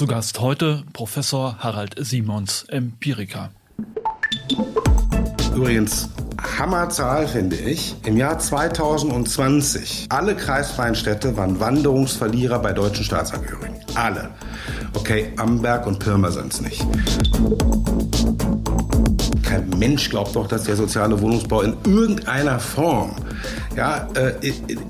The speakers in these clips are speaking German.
Zu Gast heute Professor Harald Simons, Empiriker. Übrigens, Hammerzahl finde ich. Im Jahr 2020, alle kreisfreien Städte waren Wanderungsverlierer bei deutschen Staatsangehörigen. Alle. Okay, Amberg und Pirma sind es nicht. Kein Mensch glaubt doch, dass der soziale Wohnungsbau in irgendeiner Form ja, äh,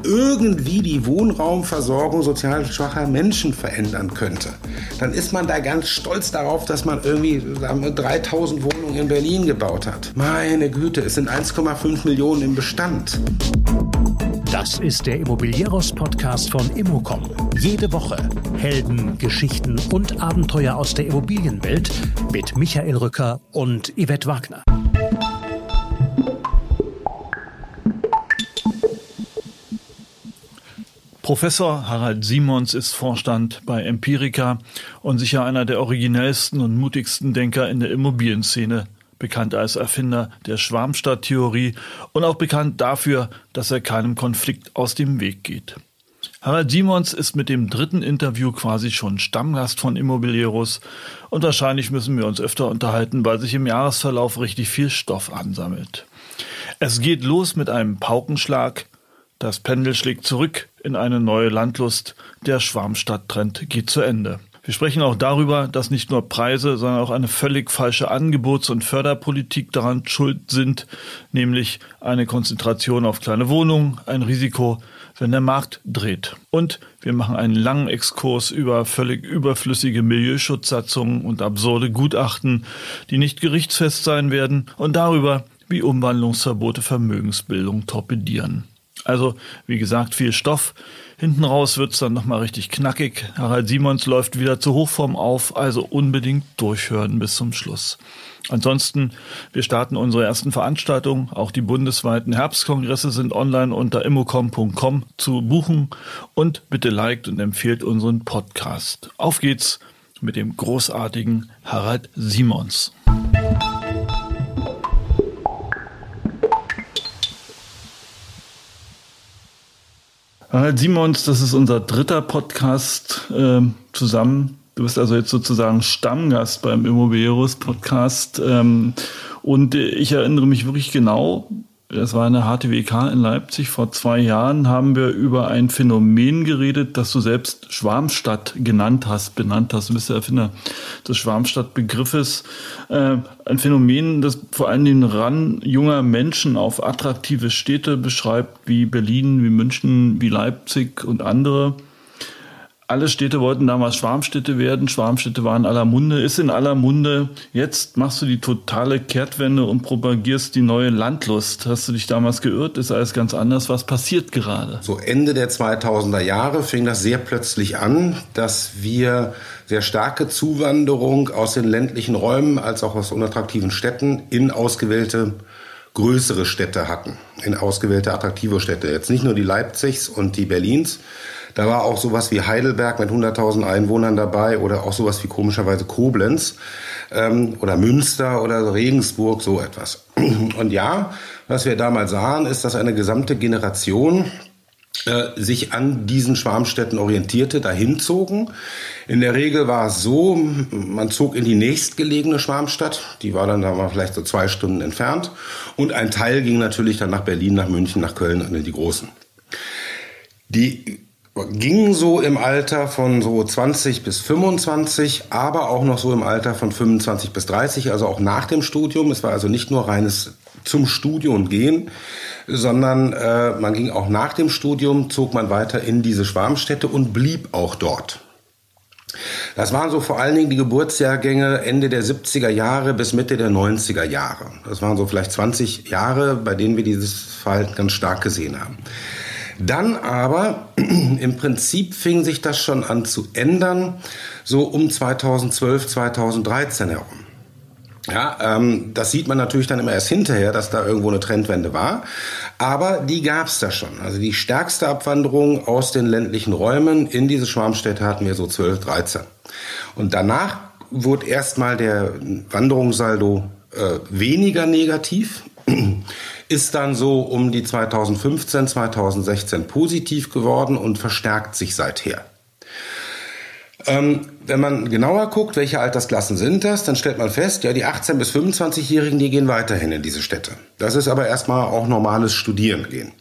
irgendwie die Wohnraumversorgung sozial schwacher Menschen verändern könnte, dann ist man da ganz stolz darauf, dass man irgendwie 3000 Wohnungen in Berlin gebaut hat. Meine Güte, es sind 1,5 Millionen im Bestand. Das ist der Immobilieros-Podcast von Immocom. Jede Woche Helden, Geschichten und Abenteuer aus der Immobilienwelt mit Michael Rücker und Yvette Wagner. Professor Harald Simons ist Vorstand bei Empirica und sicher einer der originellsten und mutigsten Denker in der Immobilienszene, bekannt als Erfinder der Schwarmstadttheorie und auch bekannt dafür, dass er keinem Konflikt aus dem Weg geht. Harald Simons ist mit dem dritten Interview quasi schon Stammgast von Immobilieros und wahrscheinlich müssen wir uns öfter unterhalten, weil sich im Jahresverlauf richtig viel Stoff ansammelt. Es geht los mit einem Paukenschlag, das Pendel schlägt zurück in eine neue Landlust. Der Schwarmstadttrend geht zu Ende. Wir sprechen auch darüber, dass nicht nur Preise, sondern auch eine völlig falsche Angebots- und Förderpolitik daran schuld sind, nämlich eine Konzentration auf kleine Wohnungen, ein Risiko, wenn der Markt dreht. Und wir machen einen langen Exkurs über völlig überflüssige Milieuschutzsatzungen und absurde Gutachten, die nicht gerichtsfest sein werden, und darüber, wie Umwandlungsverbote Vermögensbildung torpedieren. Also, wie gesagt, viel Stoff. Hinten raus wird's dann nochmal richtig knackig. Harald Simons läuft wieder zu Hochform auf, also unbedingt durchhören bis zum Schluss. Ansonsten, wir starten unsere ersten Veranstaltungen. Auch die bundesweiten Herbstkongresse sind online unter immocom.com zu buchen. Und bitte liked und empfehlt unseren Podcast. Auf geht's mit dem großartigen Harald Simons. Simons, das ist unser dritter Podcast äh, zusammen. Du bist also jetzt sozusagen Stammgast beim Immobilieros Podcast. Ähm, und ich erinnere mich wirklich genau, das war eine HTWK in Leipzig. Vor zwei Jahren haben wir über ein Phänomen geredet, das du selbst Schwarmstadt genannt hast, benannt hast. Du bist der Erfinder des Schwarmstadtbegriffes. Äh, ein Phänomen, das vor allem den Ran junger Menschen auf attraktive Städte beschreibt, wie Berlin, wie München, wie Leipzig und andere alle Städte wollten damals Schwarmstädte werden. Schwarmstädte waren aller Munde, ist in aller Munde. Jetzt machst du die totale Kehrtwende und propagierst die neue Landlust. Hast du dich damals geirrt? Ist alles ganz anders. Was passiert gerade? So Ende der 2000er Jahre fing das sehr plötzlich an, dass wir sehr starke Zuwanderung aus den ländlichen Räumen als auch aus unattraktiven Städten in ausgewählte größere Städte hatten, in ausgewählte attraktive Städte. Jetzt nicht nur die Leipzigs und die Berlins, da war auch sowas wie Heidelberg mit 100.000 Einwohnern dabei oder auch sowas wie komischerweise Koblenz ähm, oder Münster oder Regensburg, so etwas. Und ja, was wir damals sahen, ist, dass eine gesamte Generation äh, sich an diesen Schwarmstädten orientierte, dahin zogen. In der Regel war es so, man zog in die nächstgelegene Schwarmstadt, die war dann da mal vielleicht so zwei Stunden entfernt, und ein Teil ging natürlich dann nach Berlin, nach München, nach Köln und in die großen. Die ging so im Alter von so 20 bis 25, aber auch noch so im Alter von 25 bis 30, also auch nach dem Studium. Es war also nicht nur reines zum Studium gehen, sondern äh, man ging auch nach dem Studium, zog man weiter in diese Schwarmstätte und blieb auch dort. Das waren so vor allen Dingen die Geburtsjahrgänge Ende der 70er Jahre bis Mitte der 90er Jahre. Das waren so vielleicht 20 Jahre, bei denen wir dieses Verhalten ganz stark gesehen haben. Dann aber, im Prinzip fing sich das schon an zu ändern, so um 2012, 2013 herum. Ja, ähm, das sieht man natürlich dann immer erst hinterher, dass da irgendwo eine Trendwende war. Aber die gab es da schon. Also die stärkste Abwanderung aus den ländlichen Räumen in diese Schwarmstädte hatten wir so 12, 13. Und danach wurde erstmal der Wanderungssaldo äh, weniger negativ ist dann so um die 2015, 2016 positiv geworden und verstärkt sich seither. Ähm, wenn man genauer guckt, welche Altersklassen sind das, dann stellt man fest, ja, die 18- bis 25-Jährigen, die gehen weiterhin in diese Städte. Das ist aber erstmal auch normales Studieren gehen.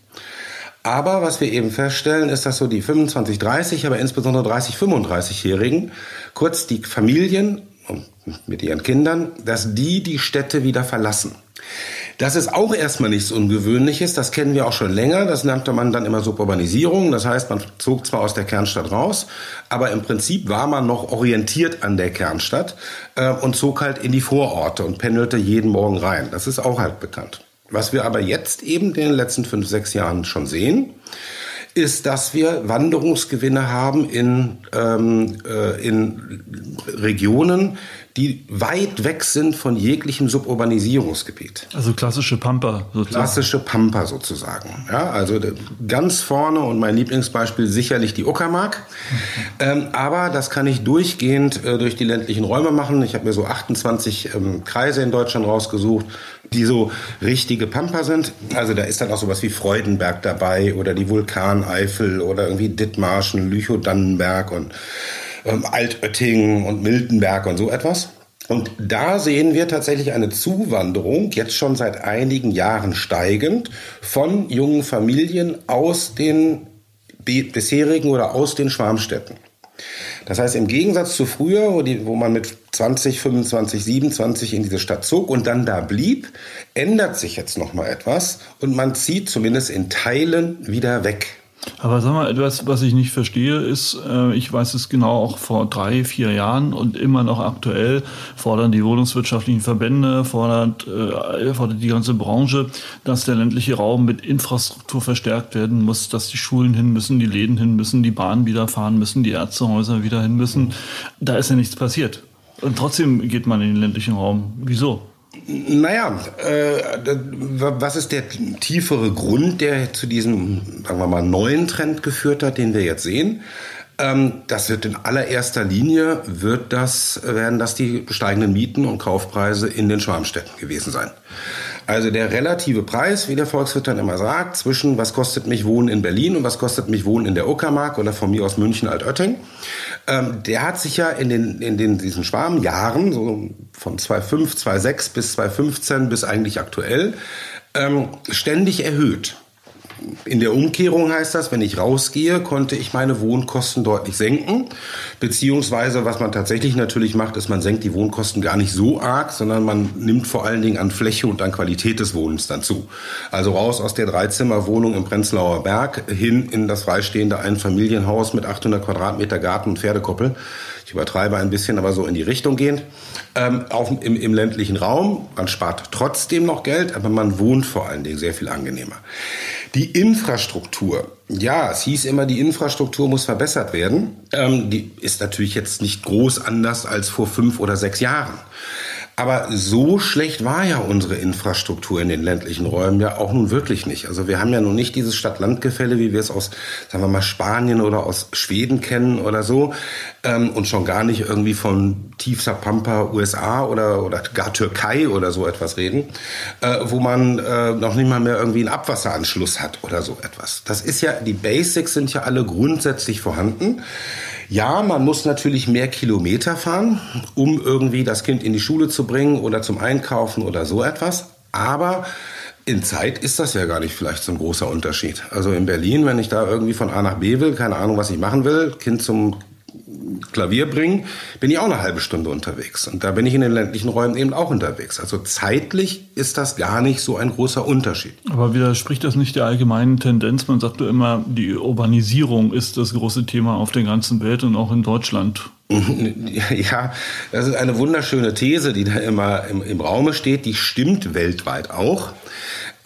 Aber was wir eben feststellen, ist, dass so die 25, 30, aber insbesondere 30, 35-Jährigen, kurz die Familien mit ihren Kindern, dass die die Städte wieder verlassen. Das ist auch erstmal nichts Ungewöhnliches, das kennen wir auch schon länger, das nannte man dann immer Suburbanisierung, das heißt, man zog zwar aus der Kernstadt raus, aber im Prinzip war man noch orientiert an der Kernstadt äh, und zog halt in die Vororte und pendelte jeden Morgen rein. Das ist auch halt bekannt. Was wir aber jetzt eben in den letzten fünf, sechs Jahren schon sehen, ist, dass wir Wanderungsgewinne haben in, ähm, äh, in Regionen, die weit weg sind von jeglichem Suburbanisierungsgebiet. Also klassische Pampa sozusagen. Klassische Pampa sozusagen. Ja, also ganz vorne und mein Lieblingsbeispiel sicherlich die Uckermark. Ähm, aber das kann ich durchgehend äh, durch die ländlichen Räume machen. Ich habe mir so 28 ähm, Kreise in Deutschland rausgesucht, die so richtige Pampa sind. Also da ist dann auch sowas wie Freudenberg dabei oder die Vulkaneifel oder irgendwie Dithmarschen, Lüchow-Dannenberg und ähm, Altötting und Miltenberg und so etwas. Und da sehen wir tatsächlich eine Zuwanderung, jetzt schon seit einigen Jahren steigend, von jungen Familien aus den bisherigen oder aus den Schwarmstädten. Das heißt, im Gegensatz zu früher, wo, die, wo, man mit 20, 25, 27 in diese Stadt zog und dann da blieb, ändert sich jetzt nochmal etwas und man zieht zumindest in Teilen wieder weg. Aber sag mal, etwas, was ich nicht verstehe, ist, äh, ich weiß es genau auch vor drei, vier Jahren und immer noch aktuell, fordern die wohnungswirtschaftlichen Verbände, fordert, äh, fordert die ganze Branche, dass der ländliche Raum mit Infrastruktur verstärkt werden muss, dass die Schulen hin müssen, die Läden hin müssen, die Bahnen wieder fahren müssen, die Ärztehäuser wieder hin müssen. Da ist ja nichts passiert. Und trotzdem geht man in den ländlichen Raum. Wieso? Naja, äh, was ist der tiefere Grund, der zu diesem, sagen wir mal, neuen Trend geführt hat, den wir jetzt sehen? Ähm, das wird in allererster Linie, wird das, werden das die steigenden Mieten und Kaufpreise in den Schwarmstädten gewesen sein. Also der relative Preis, wie der Volkswirt dann immer sagt, zwischen was kostet mich Wohnen in Berlin und was kostet mich Wohnen in der Uckermark oder von mir aus München Altötting, ähm, der hat sich ja in den in den diesen Schwarmjahren so von 2005, 2006 bis 2015 bis eigentlich aktuell ähm, ständig erhöht. In der Umkehrung heißt das, wenn ich rausgehe, konnte ich meine Wohnkosten deutlich senken. Beziehungsweise, was man tatsächlich natürlich macht, ist, man senkt die Wohnkosten gar nicht so arg, sondern man nimmt vor allen Dingen an Fläche und an Qualität des Wohnens dann zu. Also raus aus der Dreizimmerwohnung im Prenzlauer Berg hin in das freistehende Einfamilienhaus mit 800 Quadratmeter Garten und Pferdekoppel. Ich übertreibe ein bisschen, aber so in die Richtung gehend. Ähm, auch im, im ländlichen Raum. Man spart trotzdem noch Geld, aber man wohnt vor allen Dingen sehr viel angenehmer. Die Infrastruktur. Ja, es hieß immer, die Infrastruktur muss verbessert werden. Ähm, die ist natürlich jetzt nicht groß anders als vor fünf oder sechs Jahren. Aber so schlecht war ja unsere Infrastruktur in den ländlichen Räumen ja auch nun wirklich nicht. Also wir haben ja nun nicht dieses Stadt-Land-Gefälle, wie wir es aus, sagen wir mal, Spanien oder aus Schweden kennen oder so. Ähm, und schon gar nicht irgendwie von tiefster Pampa USA oder, oder gar Türkei oder so etwas reden, äh, wo man äh, noch nicht mal mehr irgendwie einen Abwasseranschluss hat oder so etwas. Das ist ja, die Basics sind ja alle grundsätzlich vorhanden. Ja, man muss natürlich mehr Kilometer fahren, um irgendwie das Kind in die Schule zu bringen oder zum Einkaufen oder so etwas. Aber in Zeit ist das ja gar nicht vielleicht so ein großer Unterschied. Also in Berlin, wenn ich da irgendwie von A nach B will, keine Ahnung, was ich machen will, Kind zum Klavier bringen, bin ich auch eine halbe Stunde unterwegs. Und da bin ich in den ländlichen Räumen eben auch unterwegs. Also zeitlich ist das gar nicht so ein großer Unterschied. Aber widerspricht das nicht der allgemeinen Tendenz? Man sagt ja immer, die Urbanisierung ist das große Thema auf der ganzen Welt und auch in Deutschland. Ja, das ist eine wunderschöne These, die da immer im, im Raume steht. Die stimmt weltweit auch.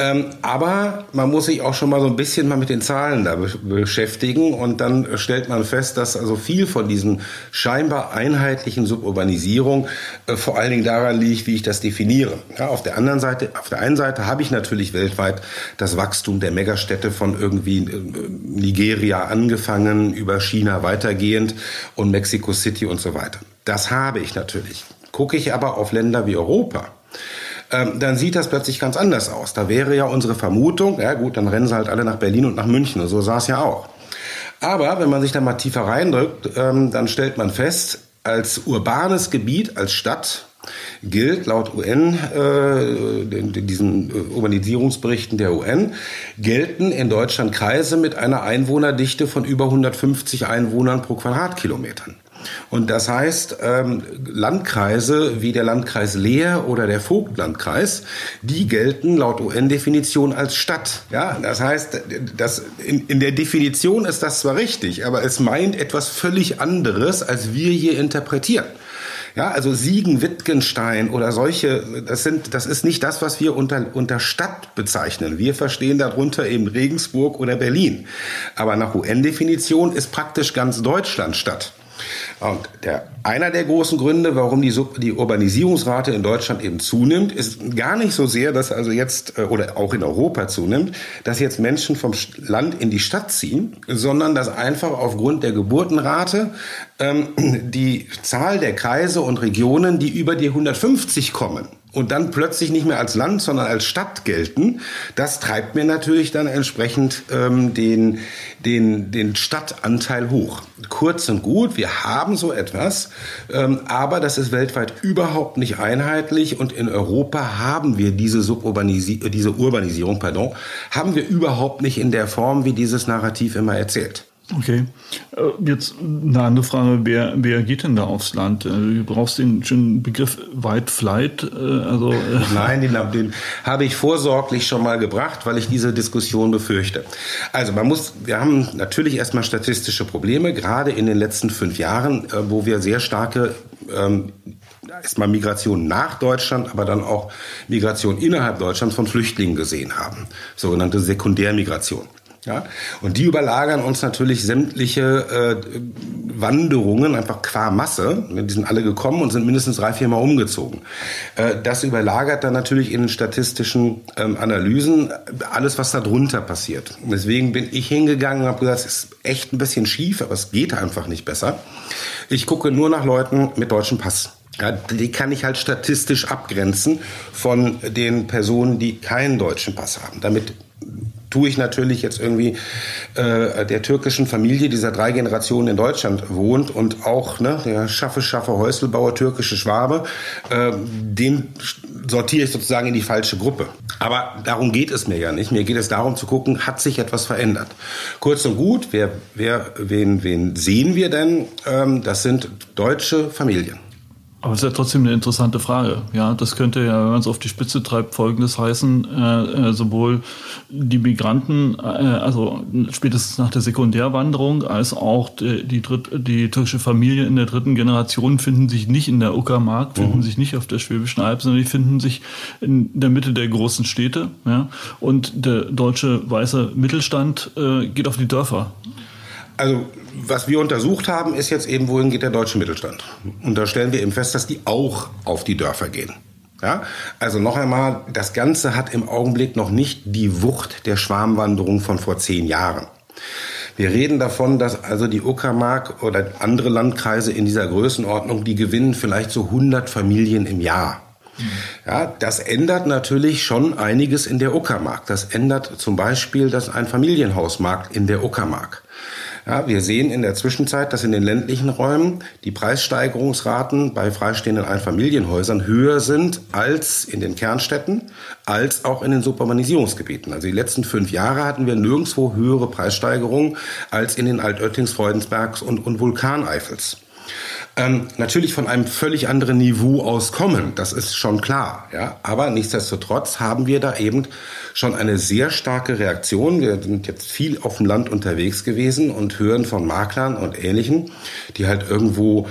Ähm, aber man muss sich auch schon mal so ein bisschen mal mit den Zahlen da be beschäftigen und dann stellt man fest, dass also viel von diesen scheinbar einheitlichen Suburbanisierung äh, vor allen Dingen daran liegt, wie ich das definiere. Ja, auf der anderen Seite, auf der einen Seite habe ich natürlich weltweit das Wachstum der Megastädte von irgendwie äh, Nigeria angefangen über China weitergehend und Mexico City und so weiter. Das habe ich natürlich. Gucke ich aber auf Länder wie Europa, ähm, dann sieht das plötzlich ganz anders aus. Da wäre ja unsere Vermutung, ja gut, dann rennen sie halt alle nach Berlin und nach München. So sah es ja auch. Aber wenn man sich da mal tiefer reindrückt, ähm, dann stellt man fest, als urbanes Gebiet, als Stadt gilt laut UN, äh, diesen äh, Urbanisierungsberichten der UN, gelten in Deutschland Kreise mit einer Einwohnerdichte von über 150 Einwohnern pro Quadratkilometern. Und das heißt, ähm, Landkreise wie der Landkreis Leer oder der Vogtlandkreis, die gelten laut UN-Definition als Stadt. Ja, das heißt, das, in, in der Definition ist das zwar richtig, aber es meint etwas völlig anderes, als wir hier interpretieren. Ja, also Siegen, Wittgenstein oder solche, das sind, das ist nicht das, was wir unter, unter Stadt bezeichnen. Wir verstehen darunter eben Regensburg oder Berlin. Aber nach UN-Definition ist praktisch ganz Deutschland Stadt. Und der, einer der großen Gründe, warum die, die Urbanisierungsrate in Deutschland eben zunimmt, ist gar nicht so sehr, dass also jetzt, äh, oder auch in Europa zunimmt, dass jetzt Menschen vom Land in die Stadt ziehen, sondern dass einfach aufgrund der Geburtenrate ähm, die Zahl der Kreise und Regionen, die über die 150 kommen, und dann plötzlich nicht mehr als Land, sondern als Stadt gelten, das treibt mir natürlich dann entsprechend ähm, den, den, den Stadtanteil hoch. Kurz und gut, wir haben so etwas, ähm, aber das ist weltweit überhaupt nicht einheitlich und in Europa haben wir diese Suburbanisi diese Urbanisierung, pardon, haben wir überhaupt nicht in der Form, wie dieses Narrativ immer erzählt. Okay. Äh, jetzt eine andere Frage, wer, wer geht denn da aufs Land? Äh, du brauchst den schönen Begriff White Flight. Äh, also, Nein, den, den habe ich vorsorglich schon mal gebracht, weil ich diese Diskussion befürchte. Also man muss, wir haben natürlich erstmal statistische Probleme, gerade in den letzten fünf Jahren, wo wir sehr starke ähm, erstmal Migration nach Deutschland, aber dann auch Migration innerhalb Deutschlands von Flüchtlingen gesehen haben. Sogenannte Sekundärmigration. Ja? Und die überlagern uns natürlich sämtliche äh, Wanderungen einfach qua Masse. Die sind alle gekommen und sind mindestens drei, vier Mal umgezogen. Äh, das überlagert dann natürlich in den statistischen ähm, Analysen alles, was da drunter passiert. Deswegen bin ich hingegangen und habe gesagt, es ist echt ein bisschen schief, aber es geht einfach nicht besser. Ich gucke nur nach Leuten mit deutschem Pass. Ja, die kann ich halt statistisch abgrenzen von den Personen, die keinen deutschen Pass haben. Damit tue ich natürlich jetzt irgendwie äh, der türkischen Familie, die seit drei Generationen in Deutschland wohnt und auch ne, der Schaffe, Schaffe, Häuselbauer, türkische Schwabe, äh, den sortiere ich sozusagen in die falsche Gruppe. Aber darum geht es mir ja nicht. Mir geht es darum zu gucken, hat sich etwas verändert. Kurz und gut, wer, wer, wen, wen sehen wir denn? Ähm, das sind deutsche Familien. Aber es ist ja trotzdem eine interessante Frage. Ja, das könnte ja, wenn man es auf die Spitze treibt, Folgendes heißen: äh, äh, sowohl die Migranten, äh, also spätestens nach der Sekundärwanderung, als auch die, die, Dritt, die türkische Familie in der dritten Generation finden sich nicht in der Uckermark, finden mhm. sich nicht auf der Schwäbischen Alb, sondern die finden sich in der Mitte der großen Städte. Ja, und der deutsche weiße Mittelstand äh, geht auf die Dörfer. Also was wir untersucht haben, ist jetzt eben, wohin geht der deutsche Mittelstand. Und da stellen wir eben fest, dass die auch auf die Dörfer gehen. Ja? Also noch einmal, das Ganze hat im Augenblick noch nicht die Wucht der Schwarmwanderung von vor zehn Jahren. Wir reden davon, dass also die Uckermark oder andere Landkreise in dieser Größenordnung, die gewinnen vielleicht so 100 Familien im Jahr. Ja, das ändert natürlich schon einiges in der Uckermark. Das ändert zum Beispiel, dass ein Familienhausmarkt in der Uckermark. Ja, wir sehen in der Zwischenzeit, dass in den ländlichen Räumen die Preissteigerungsraten bei freistehenden Einfamilienhäusern höher sind als in den Kernstädten, als auch in den Suburbanisierungsgebieten. Also die letzten fünf Jahre hatten wir nirgendwo höhere Preissteigerungen als in den Altöttings, Freudensbergs und, und Vulkaneifels ähm, natürlich von einem völlig anderen Niveau aus kommen. Das ist schon klar. Ja? Aber nichtsdestotrotz haben wir da eben schon eine sehr starke Reaktion. Wir sind jetzt viel auf dem Land unterwegs gewesen und hören von Maklern und Ähnlichen, die halt irgendwo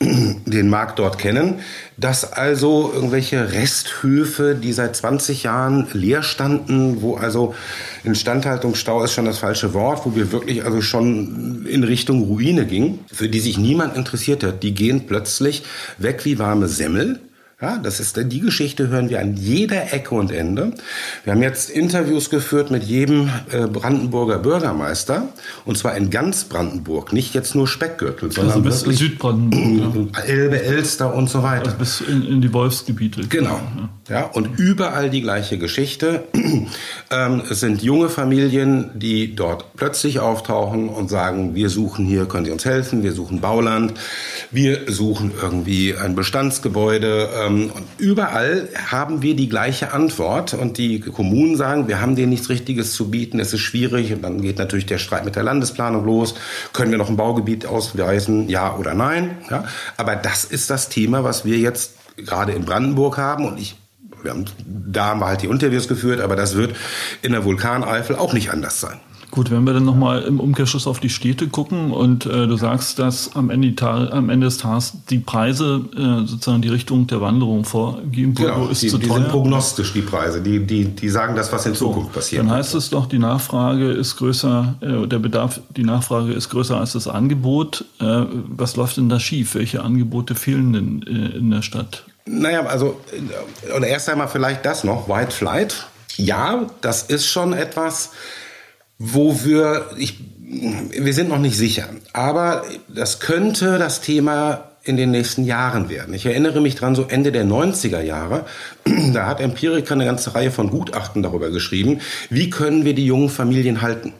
den Markt dort kennen, dass also irgendwelche Resthöfe, die seit 20 Jahren leer standen, wo also Instandhaltungsstau ist schon das falsche Wort, wo wir wirklich also schon in Richtung Ruine gingen, für die sich niemand interessiert hat, die gehen plötzlich weg wie warme Semmel ja, das ist die Geschichte hören wir an jeder Ecke und Ende. Wir haben jetzt Interviews geführt mit jedem äh, Brandenburger Bürgermeister und zwar in ganz Brandenburg, nicht jetzt nur Speckgürtel, sondern also bis Südbrandenburg, ja. Elbe, Elster und so weiter. Also bis in, in die Wolfsgebiete. Genau. Ja, und überall die gleiche Geschichte. ähm, es sind junge Familien, die dort plötzlich auftauchen und sagen, wir suchen hier, können Sie uns helfen, wir suchen Bauland, wir suchen irgendwie ein Bestandsgebäude. Ähm, und überall haben wir die gleiche Antwort und die Kommunen sagen, wir haben denen nichts Richtiges zu bieten, es ist schwierig und dann geht natürlich der Streit mit der Landesplanung los. Können wir noch ein Baugebiet ausweisen, ja oder nein? Ja? Aber das ist das Thema, was wir jetzt gerade in Brandenburg haben und ich wir haben, da haben wir halt die Interviews geführt, aber das wird in der Vulkaneifel auch nicht anders sein. Gut, wenn wir dann nochmal im Umkehrschluss auf die Städte gucken und äh, du sagst, dass am Ende, am Ende des Tages die Preise äh, sozusagen die Richtung der Wanderung vorgeben, genau, ist die, zu teuer. Die sind prognostisch, die Preise. Die, die, die sagen das, was in Zukunft so, passiert. Dann heißt es doch, die Nachfrage ist größer, äh, der Bedarf, die Nachfrage ist größer als das Angebot. Äh, was läuft denn da schief? Welche Angebote fehlen denn äh, in der Stadt? Naja, also, oder erst einmal vielleicht das noch, White Flight. Ja, das ist schon etwas, wo wir, ich, wir sind noch nicht sicher, aber das könnte das Thema in den nächsten Jahren werden. Ich erinnere mich dran, so Ende der 90er Jahre, da hat Empirica eine ganze Reihe von Gutachten darüber geschrieben, wie können wir die jungen Familien halten.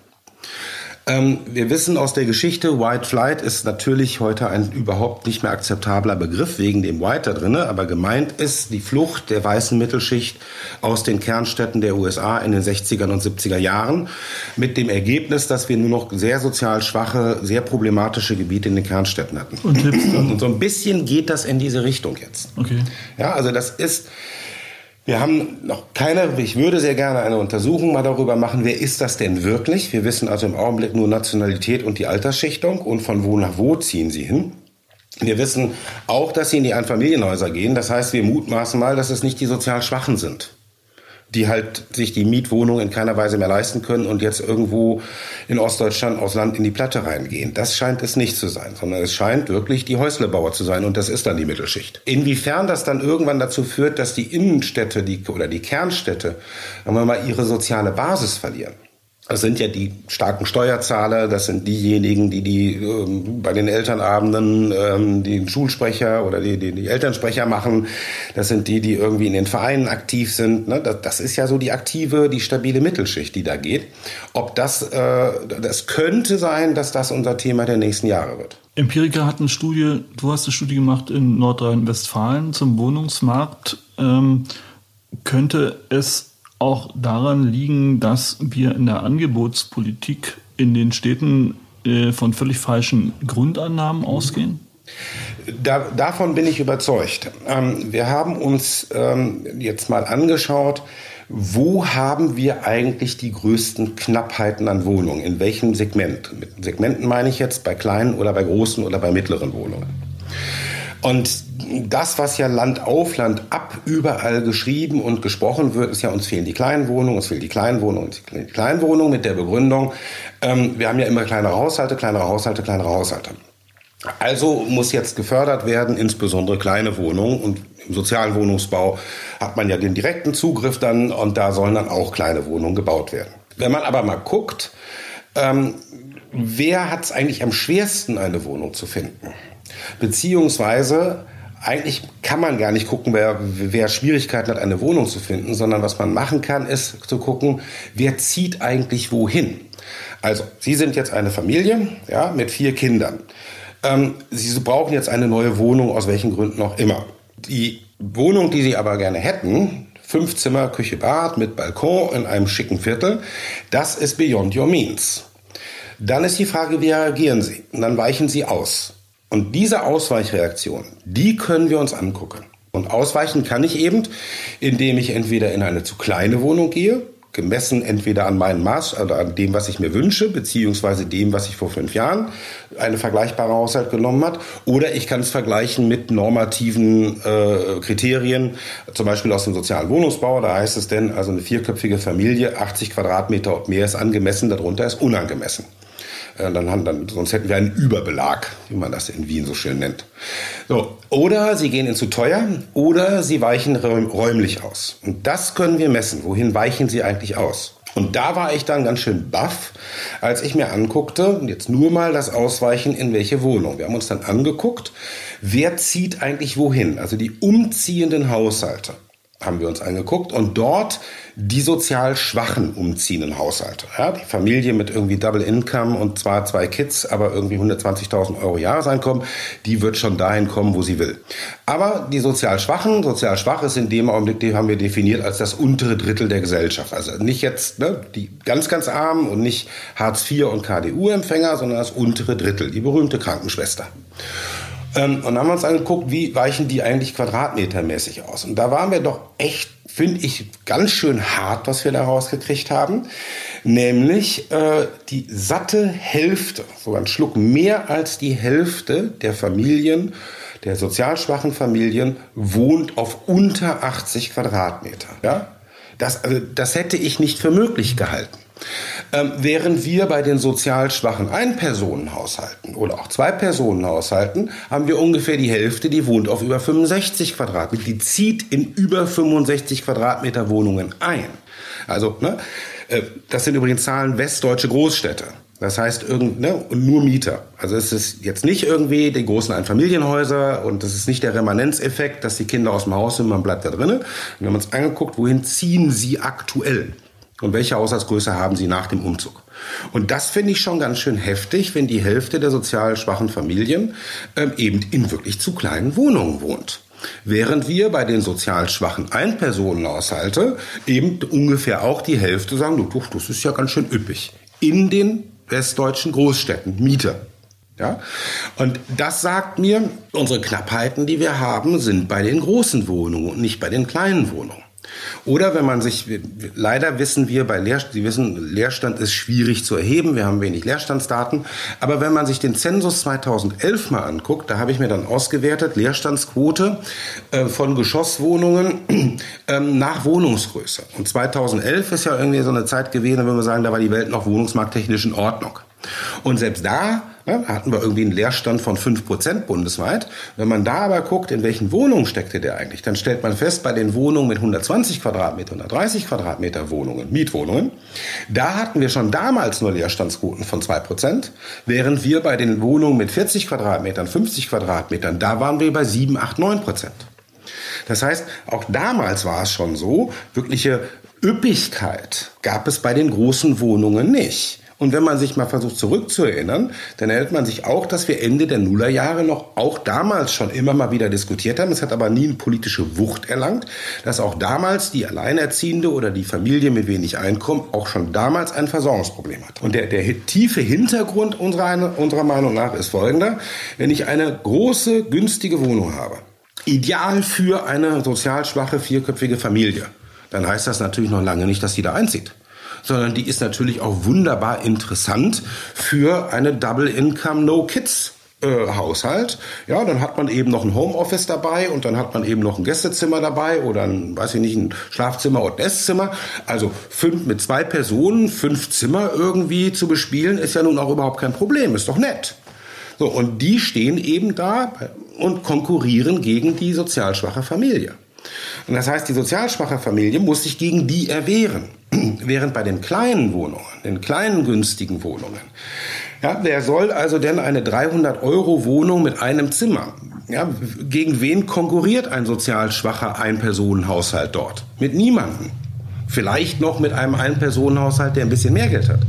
Ähm, wir wissen aus der Geschichte, White Flight ist natürlich heute ein überhaupt nicht mehr akzeptabler Begriff wegen dem White da drinne, aber gemeint ist die Flucht der weißen Mittelschicht aus den Kernstädten der USA in den 60er und 70er Jahren mit dem Ergebnis, dass wir nur noch sehr sozial schwache, sehr problematische Gebiete in den Kernstädten hatten. Und, und so ein bisschen geht das in diese Richtung jetzt. Okay. Ja, also das ist wir haben noch keine, ich würde sehr gerne eine Untersuchung mal darüber machen, wer ist das denn wirklich? Wir wissen also im Augenblick nur Nationalität und die Altersschichtung und von wo nach wo ziehen sie hin. Wir wissen auch, dass sie in die Einfamilienhäuser gehen. Das heißt, wir mutmaßen mal, dass es nicht die sozial Schwachen sind die halt sich die Mietwohnung in keiner Weise mehr leisten können und jetzt irgendwo in Ostdeutschland aus Land in die Platte reingehen. Das scheint es nicht zu sein, sondern es scheint wirklich die Häuslebauer zu sein und das ist dann die Mittelschicht. Inwiefern das dann irgendwann dazu führt, dass die Innenstädte die, oder die Kernstädte, sagen wir mal, ihre soziale Basis verlieren. Das sind ja die starken Steuerzahler, das sind diejenigen, die, die ähm, bei den Elternabenden ähm, den Schulsprecher oder die, die, die Elternsprecher machen. Das sind die, die irgendwie in den Vereinen aktiv sind. Ne? Das, das ist ja so die aktive, die stabile Mittelschicht, die da geht. Ob das, äh, das könnte sein, dass das unser Thema der nächsten Jahre wird. Empirica hat eine Studie, du hast eine Studie gemacht in Nordrhein-Westfalen zum Wohnungsmarkt. Ähm, könnte es auch daran liegen, dass wir in der Angebotspolitik in den Städten äh, von völlig falschen Grundannahmen ausgehen? Da, davon bin ich überzeugt. Ähm, wir haben uns ähm, jetzt mal angeschaut, wo haben wir eigentlich die größten Knappheiten an Wohnungen? In welchem Segment? Mit Segmenten meine ich jetzt bei kleinen oder bei großen oder bei mittleren Wohnungen. Und das, was ja Land auf Land ab überall geschrieben und gesprochen wird, ist ja, uns fehlen die kleinen Wohnungen, uns fehlen die kleinen Wohnungen, uns fehlen die kleinen Wohnungen mit der Begründung, ähm, wir haben ja immer kleinere Haushalte, kleinere Haushalte, kleinere Haushalte. Also muss jetzt gefördert werden, insbesondere kleine Wohnungen. Und im sozialen Wohnungsbau hat man ja den direkten Zugriff dann und da sollen dann auch kleine Wohnungen gebaut werden. Wenn man aber mal guckt, ähm, wer hat es eigentlich am schwersten, eine Wohnung zu finden? Beziehungsweise eigentlich kann man gar nicht gucken, wer, wer Schwierigkeiten hat, eine Wohnung zu finden, sondern was man machen kann, ist zu gucken, wer zieht eigentlich wohin. Also, Sie sind jetzt eine Familie, ja, mit vier Kindern. Ähm, Sie brauchen jetzt eine neue Wohnung, aus welchen Gründen auch immer. Die Wohnung, die Sie aber gerne hätten, fünf Zimmer, Küche, Bad mit Balkon in einem schicken Viertel, das ist beyond your means. Dann ist die Frage, wie reagieren Sie? Und dann weichen Sie aus. Und diese Ausweichreaktion, die können wir uns angucken. Und ausweichen kann ich eben, indem ich entweder in eine zu kleine Wohnung gehe, gemessen entweder an meinem Maß oder an dem, was ich mir wünsche, beziehungsweise dem, was ich vor fünf Jahren eine vergleichbare Haushalt genommen hat, oder ich kann es vergleichen mit normativen äh, Kriterien, zum Beispiel aus dem sozialen Wohnungsbau. Da heißt es denn, also eine vierköpfige Familie, 80 Quadratmeter und mehr ist angemessen, darunter ist unangemessen. Äh, dann haben, dann, sonst hätten wir einen Überbelag, wie man das in Wien so schön nennt. So, oder sie gehen in zu teuer oder sie weichen räumlich aus. Und das können wir messen. Wohin weichen sie eigentlich aus? Und da war ich dann ganz schön baff, als ich mir anguckte, jetzt nur mal das Ausweichen in welche Wohnung. Wir haben uns dann angeguckt, wer zieht eigentlich wohin? Also die umziehenden Haushalte. Haben wir uns angeguckt und dort die sozial schwachen umziehenden Haushalte. Ja, die Familie mit irgendwie Double Income und zwar zwei Kids, aber irgendwie 120.000 Euro Jahreseinkommen, die wird schon dahin kommen, wo sie will. Aber die sozial schwachen, sozial schwach ist in dem Augenblick, die haben wir definiert als das untere Drittel der Gesellschaft. Also nicht jetzt ne, die ganz, ganz armen und nicht Hartz IV und KDU-Empfänger, sondern das untere Drittel, die berühmte Krankenschwester. Ähm, und haben uns angeguckt, wie weichen die eigentlich quadratmetermäßig aus. Und da waren wir doch echt, finde ich, ganz schön hart, was wir da rausgekriegt haben. Nämlich äh, die satte Hälfte, sogar ein Schluck mehr als die Hälfte der Familien, der sozial schwachen Familien, wohnt auf unter 80 Quadratmeter. Ja? Das, also, das hätte ich nicht für möglich gehalten. Ähm, während wir bei den sozial schwachen Ein-Personen-Haushalten oder auch Zwei-Personen-Haushalten haben wir ungefähr die Hälfte, die wohnt auf über 65 Quadratmeter. Die zieht in über 65 Quadratmeter Wohnungen ein. Also, ne, äh, das sind übrigens Zahlen westdeutsche Großstädte. Das heißt, irgend, ne, nur Mieter. Also es ist jetzt nicht irgendwie die großen Einfamilienhäuser und das ist nicht der Remanenzeffekt, dass die Kinder aus dem Haus sind, man bleibt da drinnen. Wir haben uns angeguckt, wohin ziehen sie aktuell? Und welche Haushaltsgröße haben Sie nach dem Umzug? Und das finde ich schon ganz schön heftig, wenn die Hälfte der sozial schwachen Familien ähm, eben in wirklich zu kleinen Wohnungen wohnt. Während wir bei den sozial schwachen Einpersonenhaushalte eben ungefähr auch die Hälfte sagen, du, das ist ja ganz schön üppig. In den westdeutschen Großstädten, Mieter. Ja? Und das sagt mir, unsere Knappheiten, die wir haben, sind bei den großen Wohnungen und nicht bei den kleinen Wohnungen. Oder wenn man sich, leider wissen wir bei Leer, Sie wissen, Leerstand ist schwierig zu erheben, wir haben wenig Leerstandsdaten, aber wenn man sich den Zensus 2011 mal anguckt, da habe ich mir dann ausgewertet, Leerstandsquote äh, von Geschosswohnungen äh, nach Wohnungsgröße. Und 2011 ist ja irgendwie so eine Zeit gewesen, wenn wir sagen, da war die Welt noch wohnungsmarkttechnisch in Ordnung. Und selbst da ne, hatten wir irgendwie einen Leerstand von 5% bundesweit. Wenn man da aber guckt, in welchen Wohnungen steckte der eigentlich, dann stellt man fest, bei den Wohnungen mit 120 Quadratmeter, 130 Quadratmeter Wohnungen, Mietwohnungen, da hatten wir schon damals nur Leerstandsquoten von 2%, während wir bei den Wohnungen mit 40 Quadratmetern, 50 Quadratmetern, da waren wir bei 7, 8, 9 Prozent. Das heißt, auch damals war es schon so, wirkliche Üppigkeit gab es bei den großen Wohnungen nicht. Und wenn man sich mal versucht zurückzuerinnern, dann erinnert man sich auch, dass wir Ende der Nullerjahre noch auch damals schon immer mal wieder diskutiert haben. Es hat aber nie eine politische Wucht erlangt, dass auch damals die Alleinerziehende oder die Familie mit wenig Einkommen auch schon damals ein Versorgungsproblem hat. Und der, der tiefe Hintergrund unserer, unserer Meinung nach ist folgender. Wenn ich eine große, günstige Wohnung habe, ideal für eine sozial schwache, vierköpfige Familie, dann heißt das natürlich noch lange nicht, dass die da einzieht sondern die ist natürlich auch wunderbar interessant für eine Double Income No Kids äh, Haushalt. Ja, dann hat man eben noch ein Homeoffice dabei und dann hat man eben noch ein Gästezimmer dabei oder ein, weiß ich nicht, ein Schlafzimmer ein Esszimmer. Also fünf mit zwei Personen, fünf Zimmer irgendwie zu bespielen, ist ja nun auch überhaupt kein Problem, ist doch nett. So, und die stehen eben da und konkurrieren gegen die sozial schwache Familie. Und das heißt, die sozial schwache Familie muss sich gegen die erwehren. Während bei den kleinen Wohnungen, den kleinen günstigen Wohnungen, ja, wer soll also denn eine 300 Euro Wohnung mit einem Zimmer? Ja, gegen wen konkurriert ein sozial schwacher Einpersonenhaushalt dort? Mit niemandem. Vielleicht noch mit einem Einpersonenhaushalt, der ein bisschen mehr Geld hat.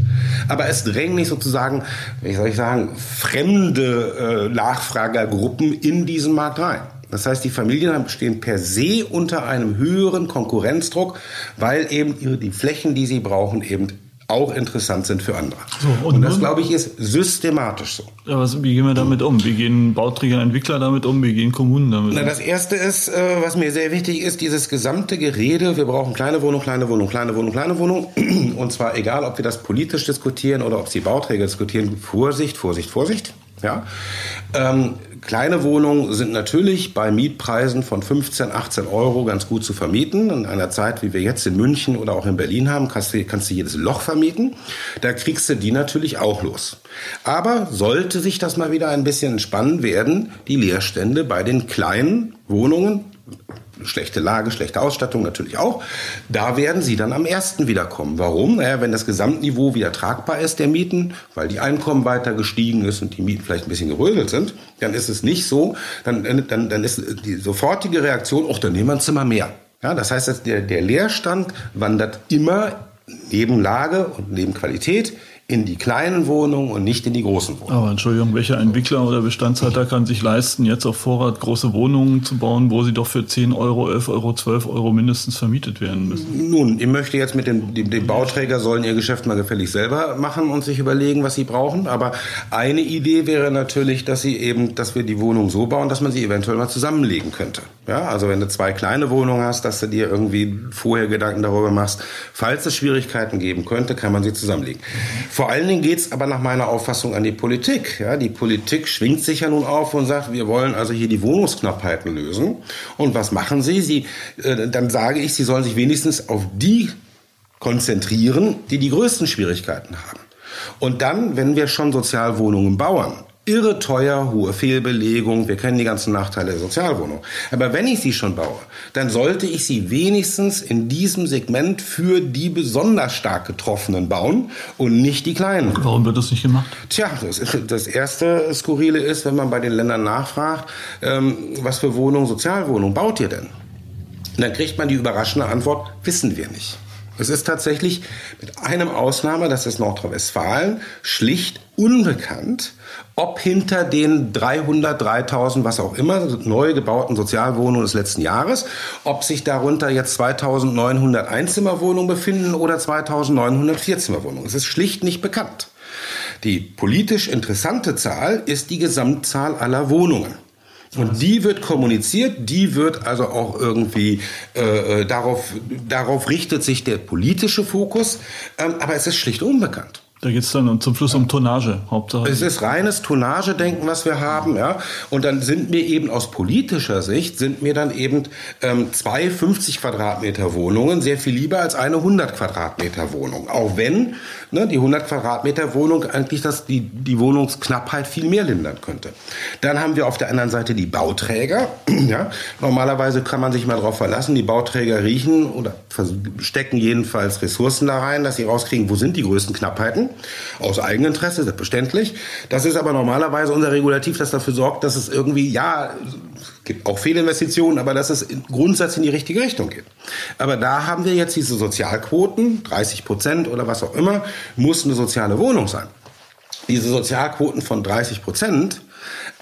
Aber es drängen nicht sozusagen, wie soll ich sagen, fremde äh, Nachfragergruppen in diesen Markt rein. Das heißt, die Familien stehen per se unter einem höheren Konkurrenzdruck, weil eben die Flächen, die sie brauchen, eben auch interessant sind für andere. So, und, und, das, glaube ich, ist systematisch so. Ja, was, wie gehen wir damit um? Wie gehen Bauträger, Entwickler damit um? Wie gehen Kommunen damit um? Na, das Erste ist, äh, was mir sehr wichtig ist, dieses gesamte Gerede, wir brauchen kleine Wohnung, kleine Wohnung, kleine Wohnung, kleine Wohnung. Und zwar egal, ob wir das politisch diskutieren oder ob sie Bauträger diskutieren. Vorsicht, Vorsicht, Vorsicht. Ja? Ähm, kleine Wohnungen sind natürlich bei Mietpreisen von 15, 18 Euro ganz gut zu vermieten. In einer Zeit, wie wir jetzt in München oder auch in Berlin haben, kannst du, kannst du jedes Loch vermieten. Da kriegst du die natürlich auch los. Aber sollte sich das mal wieder ein bisschen entspannen, werden die Leerstände bei den kleinen Wohnungen schlechte Lage, schlechte Ausstattung natürlich auch. Da werden sie dann am ersten wiederkommen. Warum? Naja, wenn das Gesamtniveau wieder tragbar ist der Mieten, weil die Einkommen weiter gestiegen ist und die Mieten vielleicht ein bisschen gerödelt sind, dann ist es nicht so, dann, dann, dann ist die sofortige Reaktion, ach, dann nehmen wir ein Zimmer mehr. Ja, das heißt, der, der Leerstand wandert immer neben Lage und neben Qualität in die kleinen Wohnungen und nicht in die großen Wohnungen. Aber Entschuldigung, welcher Entwickler oder Bestandshalter kann sich leisten, jetzt auf Vorrat große Wohnungen zu bauen, wo sie doch für 10 Euro, 11 Euro, 12 Euro mindestens vermietet werden müssen? Nun, ich möchte jetzt mit dem, dem, dem Bauträger sollen ihr Geschäft mal gefällig selber machen und sich überlegen, was sie brauchen. Aber eine Idee wäre natürlich, dass sie eben, dass wir die Wohnung so bauen, dass man sie eventuell mal zusammenlegen könnte. Ja, also wenn du zwei kleine Wohnungen hast, dass du dir irgendwie vorher Gedanken darüber machst, falls es Schwierigkeiten geben könnte, kann man sie zusammenlegen. Vor allen Dingen geht es aber nach meiner Auffassung an die Politik. Ja, die Politik schwingt sich ja nun auf und sagt, wir wollen also hier die Wohnungsknappheiten lösen. Und was machen sie? sie äh, dann sage ich, sie sollen sich wenigstens auf die konzentrieren, die die größten Schwierigkeiten haben. Und dann, wenn wir schon Sozialwohnungen bauen, irre teuer, hohe Fehlbelegung. Wir kennen die ganzen Nachteile der Sozialwohnung. Aber wenn ich sie schon baue, dann sollte ich sie wenigstens in diesem Segment für die besonders stark Getroffenen bauen und nicht die kleinen. Warum wird das nicht gemacht? Tja, das, das erste Skurrile ist, wenn man bei den Ländern nachfragt, ähm, was für Wohnungen, Sozialwohnungen baut ihr denn? Und dann kriegt man die überraschende Antwort, wissen wir nicht. Es ist tatsächlich mit einem Ausnahme, das ist Nordrhein-Westfalen, schlicht unbekannt, ob hinter den 300, 3000, was auch immer, neu gebauten Sozialwohnungen des letzten Jahres, ob sich darunter jetzt 2900 Einzimmerwohnungen befinden oder 2900 Vierzimmerwohnungen. Es ist schlicht nicht bekannt. Die politisch interessante Zahl ist die Gesamtzahl aller Wohnungen. Und die wird kommuniziert, die wird also auch irgendwie äh, äh, darauf, darauf richtet sich der politische Fokus, ähm, aber es ist schlicht unbekannt. Da geht es dann zum Schluss um Tonnage, Hauptsache. Es ist reines Tonnagedenken, was wir haben, ja. Und dann sind mir eben aus politischer Sicht, sind mir dann eben ähm, zwei 50 Quadratmeter Wohnungen sehr viel lieber als eine 100 Quadratmeter Wohnung. Auch wenn ne, die 100 Quadratmeter Wohnung eigentlich das, die, die Wohnungsknappheit viel mehr lindern könnte. Dann haben wir auf der anderen Seite die Bauträger. ja. Normalerweise kann man sich mal darauf verlassen, die Bauträger riechen oder stecken jedenfalls Ressourcen da rein, dass sie rauskriegen, wo sind die größten Knappheiten. Aus Eigeninteresse, selbstverständlich. Das ist aber normalerweise unser Regulativ, das dafür sorgt, dass es irgendwie, ja, es gibt auch Fehlinvestitionen, aber dass es in Grundsatz in die richtige Richtung geht. Aber da haben wir jetzt diese Sozialquoten, 30 Prozent oder was auch immer, muss eine soziale Wohnung sein. Diese Sozialquoten von 30 Prozent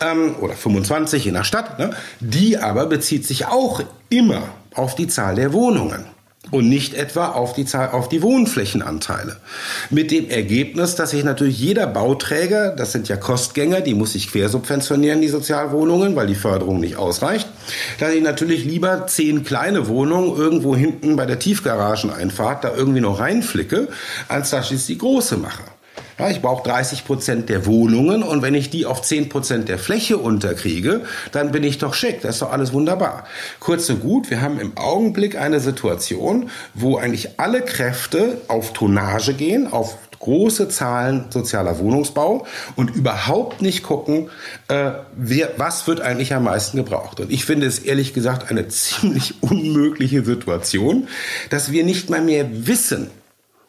ähm, oder 25 in der Stadt, ne, die aber bezieht sich auch immer auf die Zahl der Wohnungen und nicht etwa auf die, Zahl, auf die Wohnflächenanteile. Mit dem Ergebnis, dass sich natürlich jeder Bauträger, das sind ja Kostgänger, die muss sich quersubventionieren, die Sozialwohnungen, weil die Förderung nicht ausreicht, dass ich natürlich lieber zehn kleine Wohnungen irgendwo hinten bei der Tiefgarageneinfahrt da irgendwie noch reinflicke, als dass ich die große mache. Ja, ich brauche 30 Prozent der Wohnungen und wenn ich die auf 10 Prozent der Fläche unterkriege, dann bin ich doch schick. Das ist doch alles wunderbar. Kurz und gut, wir haben im Augenblick eine Situation, wo eigentlich alle Kräfte auf Tonnage gehen, auf große Zahlen sozialer Wohnungsbau und überhaupt nicht gucken, äh, wer, was wird eigentlich am meisten gebraucht. Und ich finde es ehrlich gesagt eine ziemlich unmögliche Situation, dass wir nicht mal mehr wissen,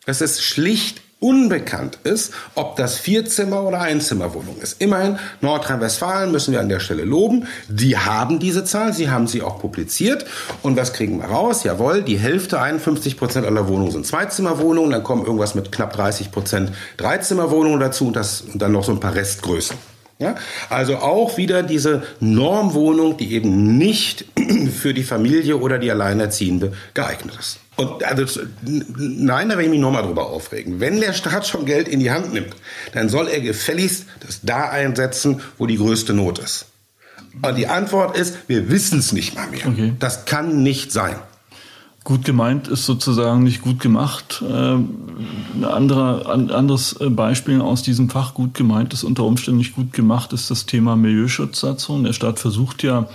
dass es schlicht unbekannt ist, ob das Vierzimmer- oder Einzimmerwohnung ist. Immerhin, Nordrhein-Westfalen müssen wir an der Stelle loben. Die haben diese Zahl, sie haben sie auch publiziert. Und was kriegen wir raus? Jawohl, die Hälfte, 51 Prozent aller Wohnungen sind Zweizimmerwohnungen. Dann kommen irgendwas mit knapp 30 Prozent Dreizimmerwohnungen dazu und, das, und dann noch so ein paar Restgrößen. Ja, also auch wieder diese Normwohnung, die eben nicht für die Familie oder die Alleinerziehende geeignet ist. Und also, nein, da werde ich mich nochmal drüber aufregen. Wenn der Staat schon Geld in die Hand nimmt, dann soll er gefälligst das da einsetzen, wo die größte Not ist. Und die Antwort ist, wir wissen es nicht mal mehr. Okay. Das kann nicht sein. Gut gemeint ist sozusagen nicht gut gemacht. Ähm, ein anderer, ein anderes Beispiel aus diesem Fach gut gemeint ist unter Umständen nicht gut gemacht, ist das Thema Milieuschutzsatzung. Der Staat versucht ja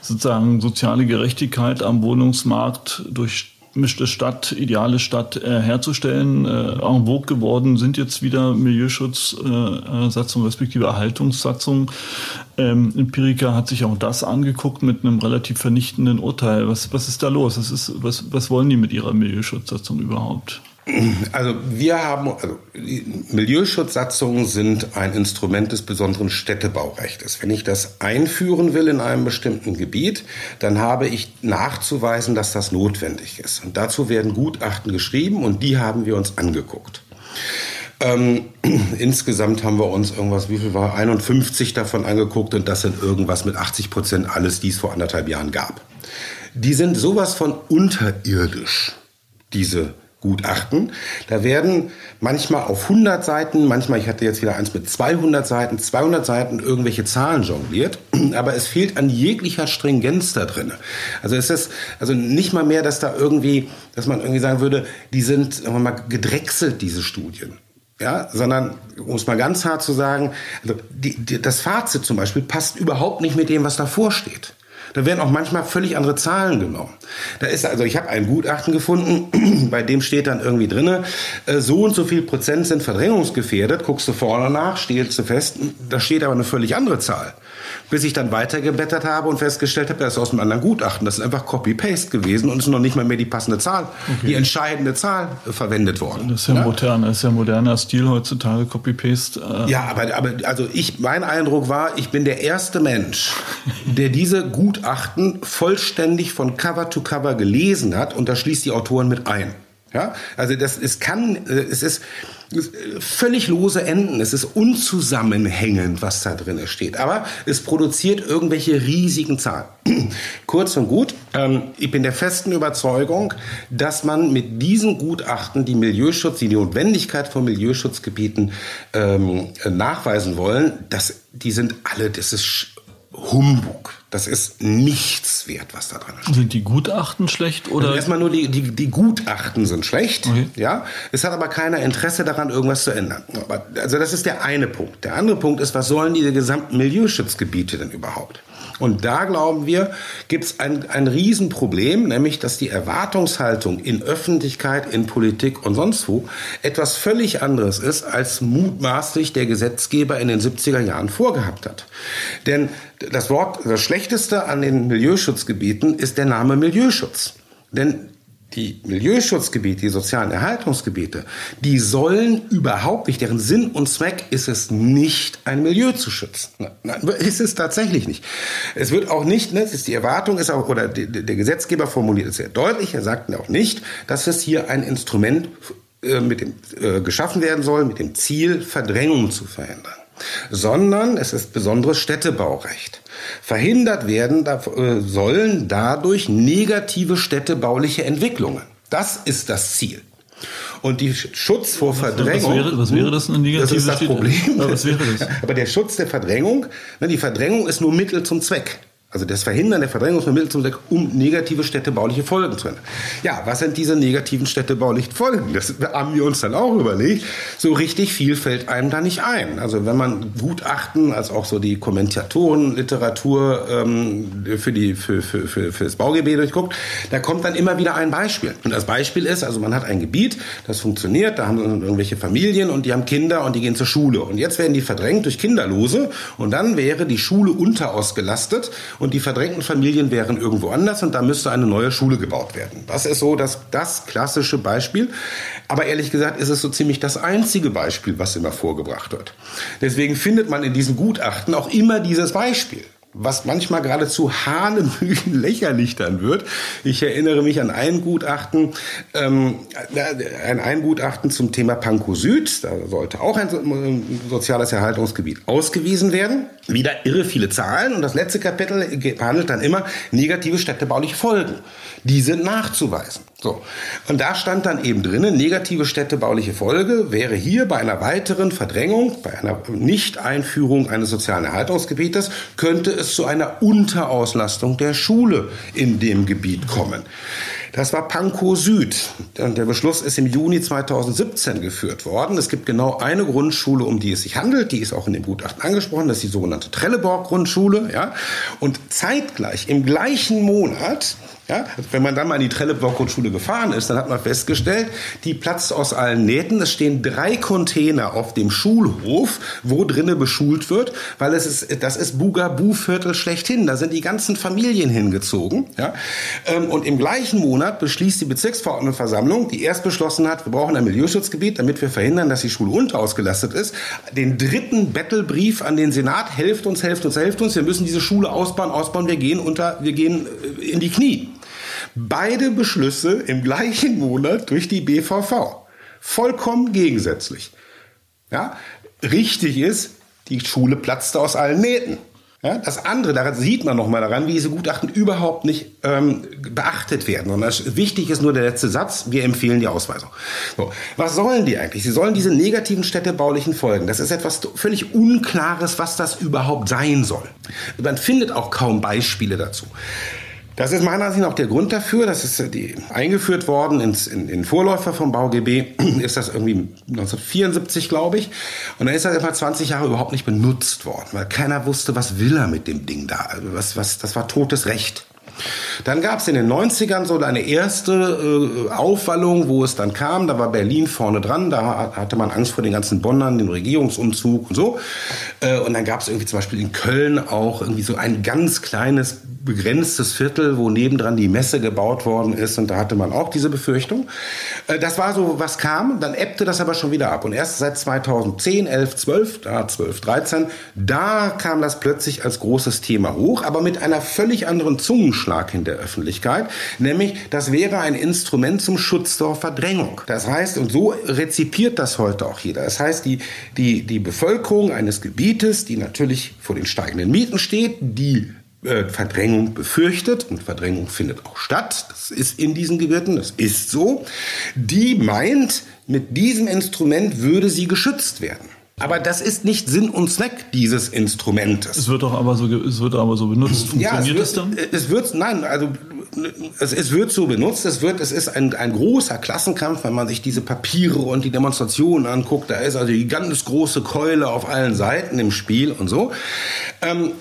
sozusagen soziale Gerechtigkeit am Wohnungsmarkt durch gemischte Stadt, ideale Stadt äh, herzustellen. Äh, en vogue geworden sind jetzt wieder Milieuschutzsatzungen äh, respektive Erhaltungssatzungen. Ähm, Empirica hat sich auch das angeguckt mit einem relativ vernichtenden Urteil. Was, was ist da los? Was, ist, was, was wollen die mit ihrer Milieuschutzsatzung überhaupt? Also wir haben, also Milieuschutzsatzungen sind ein Instrument des besonderen Städtebaurechtes. Wenn ich das einführen will in einem bestimmten Gebiet, dann habe ich nachzuweisen, dass das notwendig ist. Und dazu werden Gutachten geschrieben und die haben wir uns angeguckt. Ähm, insgesamt haben wir uns irgendwas, wie viel war, 51 davon angeguckt und das sind irgendwas mit 80 Prozent alles, die es vor anderthalb Jahren gab. Die sind sowas von unterirdisch, diese Gutachten. Da werden manchmal auf 100 Seiten, manchmal, ich hatte jetzt wieder eins mit 200 Seiten, 200 Seiten irgendwelche Zahlen jongliert, aber es fehlt an jeglicher Stringenz da drin. Also es ist also nicht mal mehr, dass da irgendwie, dass man irgendwie sagen würde, die sind sagen mal gedrechselt diese Studien. Ja, sondern, um es mal ganz hart zu sagen, also die, die, das Fazit zum Beispiel passt überhaupt nicht mit dem, was davor steht. Da werden auch manchmal völlig andere Zahlen genommen. Da ist also, ich habe ein Gutachten gefunden, bei dem steht dann irgendwie drinne, äh, so und so viel Prozent sind verdrängungsgefährdet. Guckst du vorne nach, stellst du fest, da steht aber eine völlig andere Zahl bis ich dann weitergeblättert habe und festgestellt habe, das ist aus einem anderen Gutachten. Das ist einfach Copy-Paste gewesen und ist noch nicht mal mehr die passende Zahl, okay. die entscheidende Zahl äh, verwendet worden. Das ist ja, ja? modern, das ist ja moderner Stil heutzutage, Copy-Paste. Äh ja, aber, aber also ich, mein Eindruck war, ich bin der erste Mensch, der diese Gutachten vollständig von Cover to Cover gelesen hat und da schließt die Autoren mit ein. Ja, also das, es kann, äh, es ist völlig lose Enden. Es ist unzusammenhängend, was da drin steht. Aber es produziert irgendwelche riesigen Zahlen. Kurz und gut, ähm, ich bin der festen Überzeugung, dass man mit diesen Gutachten die Milieuschutz, die Notwendigkeit von Milieuschutzgebieten ähm, nachweisen wollen, dass die sind alle, das ist Humbug. Das ist nichts wert, was da drin steht. Sind die Gutachten schlecht oder? Also erstmal nur die, die, die Gutachten sind schlecht. Okay. Ja, es hat aber keiner Interesse daran, irgendwas zu ändern. Aber, also das ist der eine Punkt. Der andere Punkt ist, was sollen diese gesamten Milieuschutzgebiete denn überhaupt? Und da glauben wir, gibt es ein, ein Riesenproblem, nämlich dass die Erwartungshaltung in Öffentlichkeit, in Politik und sonst wo etwas völlig anderes ist, als mutmaßlich der Gesetzgeber in den 70er Jahren vorgehabt hat. Denn das Wort, das Schlechteste an den Milieuschutzgebieten ist der Name Milieuschutz. Denn die Milieuschutzgebiete, die sozialen Erhaltungsgebiete, die sollen überhaupt nicht, deren Sinn und Zweck ist es nicht, ein Milieu zu schützen. Nein, ist es tatsächlich nicht. Es wird auch nicht, ne, ist die Erwartung ist auch, oder der, der Gesetzgeber formuliert es sehr deutlich, er sagt auch nicht, dass es hier ein Instrument äh, mit dem, äh, geschaffen werden soll, mit dem Ziel, Verdrängung zu verhindern sondern es ist besonderes Städtebaurecht. Verhindert werden da, äh, sollen dadurch negative städtebauliche Entwicklungen. Das ist das Ziel. Und die Schutz vor Verdrängung. Was wäre, was wäre das eine negative Das ist das Problem. Was? Aber der Schutz der Verdrängung, ne, die Verdrängung ist nur Mittel zum Zweck. Also das Verhindern der Verdrängung von Mittel zum Zweck, um negative städtebauliche Folgen zu ändern. Ja, was sind diese negativen städtebaulichen Folgen? Das haben wir uns dann auch überlegt. So richtig viel fällt einem da nicht ein. Also wenn man Gutachten, als auch so die Kommentatorenliteratur ähm, für, die, für, für, für, für das Baugebiet durchguckt, da kommt dann immer wieder ein Beispiel. Und das Beispiel ist, also man hat ein Gebiet, das funktioniert, da haben irgendwelche Familien und die haben Kinder und die gehen zur Schule. Und jetzt werden die verdrängt durch Kinderlose und dann wäre die Schule unterausgelastet die verdrängten Familien wären irgendwo anders und da müsste eine neue Schule gebaut werden. Das ist so das, das klassische Beispiel. Aber ehrlich gesagt ist es so ziemlich das einzige Beispiel, was immer vorgebracht wird. Deswegen findet man in diesen Gutachten auch immer dieses Beispiel was manchmal geradezu hanebüchen lächerlich dann wird. Ich erinnere mich an ein Gutachten, ähm, ein, ein Gutachten zum Thema Pankow Süd. Da sollte auch ein soziales Erhaltungsgebiet ausgewiesen werden. Wieder irre viele Zahlen und das letzte Kapitel behandelt dann immer negative städtebauliche Folgen. Die sind nachzuweisen. So. Und da stand dann eben drinnen, negative städtebauliche Folge wäre hier bei einer weiteren Verdrängung, bei einer Nicht-Einführung eines sozialen Erhaltungsgebietes, könnte es zu einer Unterauslastung der Schule in dem Gebiet kommen. Das war Pankow Süd. Der Beschluss ist im Juni 2017 geführt worden. Es gibt genau eine Grundschule, um die es sich handelt. Die ist auch in dem Gutachten angesprochen. Das ist die sogenannte Trelleborg-Grundschule. Ja. Und zeitgleich, im gleichen Monat, Ja, also wenn man dann mal in die Trelleborg-Grundschule gefahren ist, dann hat man festgestellt, die platzt aus allen Nähten. Es stehen drei Container auf dem Schulhof, wo drinnen beschult wird, weil es ist, das ist Bugabu-Viertel schlechthin. Da sind die ganzen Familien hingezogen. Ja? Ähm, und im gleichen Monat beschließt die Bezirksverordnetenversammlung, die erst beschlossen hat, wir brauchen ein Milieuschutzgebiet, damit wir verhindern, dass die Schule unterausgelastet ist, den dritten Battlebrief an den Senat, helft uns, helft uns, helft uns, wir müssen diese Schule ausbauen, ausbauen, wir gehen unter, wir gehen äh, in die Knie. Beide Beschlüsse im gleichen Monat durch die BVV. Vollkommen gegensätzlich. Ja, richtig ist, die Schule platzte aus allen Nähten. Ja, das andere, daran sieht man nochmal daran, wie diese Gutachten überhaupt nicht ähm, beachtet werden. Das, wichtig ist nur der letzte Satz, wir empfehlen die Ausweisung. So, was sollen die eigentlich? Sie sollen diese negativen städtebaulichen Folgen. Das ist etwas völlig Unklares, was das überhaupt sein soll. Man findet auch kaum Beispiele dazu. Das ist meiner Ansicht nach der Grund dafür, dass es die, eingeführt worden ins, in, in Vorläufer vom BauGB, ist das irgendwie 1974, glaube ich. Und dann ist das etwa 20 Jahre überhaupt nicht benutzt worden, weil keiner wusste, was will er mit dem Ding da. Also was, was, das war totes Recht. Dann gab es in den 90ern so eine erste äh, Aufwallung, wo es dann kam. Da war Berlin vorne dran. Da hatte man Angst vor den ganzen Bonnern, den Regierungsumzug und so. Äh, und dann gab es irgendwie zum Beispiel in Köln auch irgendwie so ein ganz kleines begrenztes Viertel, wo nebendran die Messe gebaut worden ist. Und da hatte man auch diese Befürchtung. Äh, das war so, was kam. Dann ebbte das aber schon wieder ab. Und erst seit 2010, 11, 12, da 12, 13, da kam das plötzlich als großes Thema hoch, aber mit einer völlig anderen Zungenschlag in der Öffentlichkeit. Nämlich, das wäre ein Instrument zum Schutz vor Verdrängung. Das heißt, und so rezipiert das heute auch jeder. Das heißt, die, die, die Bevölkerung eines Gebietes, die natürlich vor den steigenden Mieten steht, die äh, Verdrängung befürchtet, und Verdrängung findet auch statt, das ist in diesen Gebieten, das ist so, die meint, mit diesem Instrument würde sie geschützt werden. Aber das ist nicht Sinn und Zweck dieses Instrumentes. Es wird doch aber so, es wird aber so benutzt. Funktioniert ja, es, wird, es dann? Es wird, nein, also es, es wird so benutzt. Es wird, es ist ein, ein großer Klassenkampf, wenn man sich diese Papiere und die Demonstrationen anguckt. Da ist also die ganz große Keule auf allen Seiten im Spiel und so. Ähm,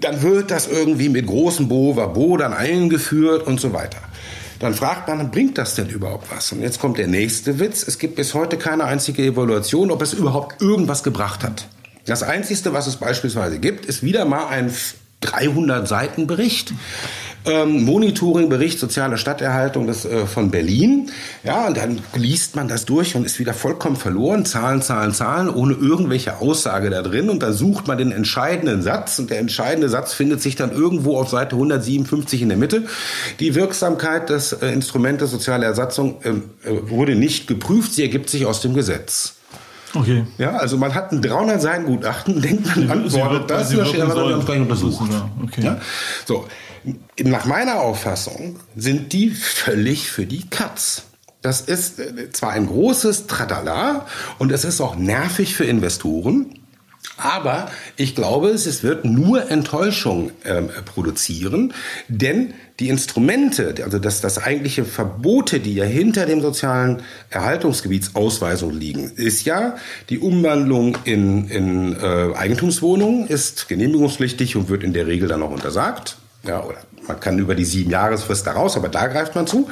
dann wird das irgendwie mit großem Bo dann eingeführt und so weiter. Dann fragt man, bringt das denn überhaupt was? Und jetzt kommt der nächste Witz. Es gibt bis heute keine einzige Evaluation, ob es überhaupt irgendwas gebracht hat. Das Einzige, was es beispielsweise gibt, ist wieder mal ein 300 Seiten Bericht ähm, Monitoring-Bericht soziale Stadterhaltung des, äh, von Berlin. Ja, und dann liest man das durch und ist wieder vollkommen verloren. Zahlen, Zahlen, Zahlen, ohne irgendwelche Aussage da drin. Und dann sucht man den entscheidenden Satz. Und der entscheidende Satz findet sich dann irgendwo auf Seite 157 in der Mitte. Die Wirksamkeit des äh, Instrumentes soziale Ersatzung ähm, äh, wurde nicht geprüft. Sie ergibt sich aus dem Gesetz. Okay. Ja, also man hat ein 300 Seiten Gutachten, denkt man, antwortet das, das steht aber dann nicht untersucht. Okay. Ja? So, nach meiner Auffassung sind die völlig für die Katz. Das ist äh, zwar ein großes Tradala und es ist auch nervig für Investoren, aber ich glaube, es wird nur Enttäuschung äh, produzieren, denn die Instrumente, also das, das eigentliche Verbote, die ja hinter dem sozialen Erhaltungsgebietsausweisung liegen, ist ja die Umwandlung in, in äh, Eigentumswohnungen, ist genehmigungspflichtig und wird in der Regel dann auch untersagt ja, oder man kann über die sieben Jahresfrist da raus, aber da greift man zu.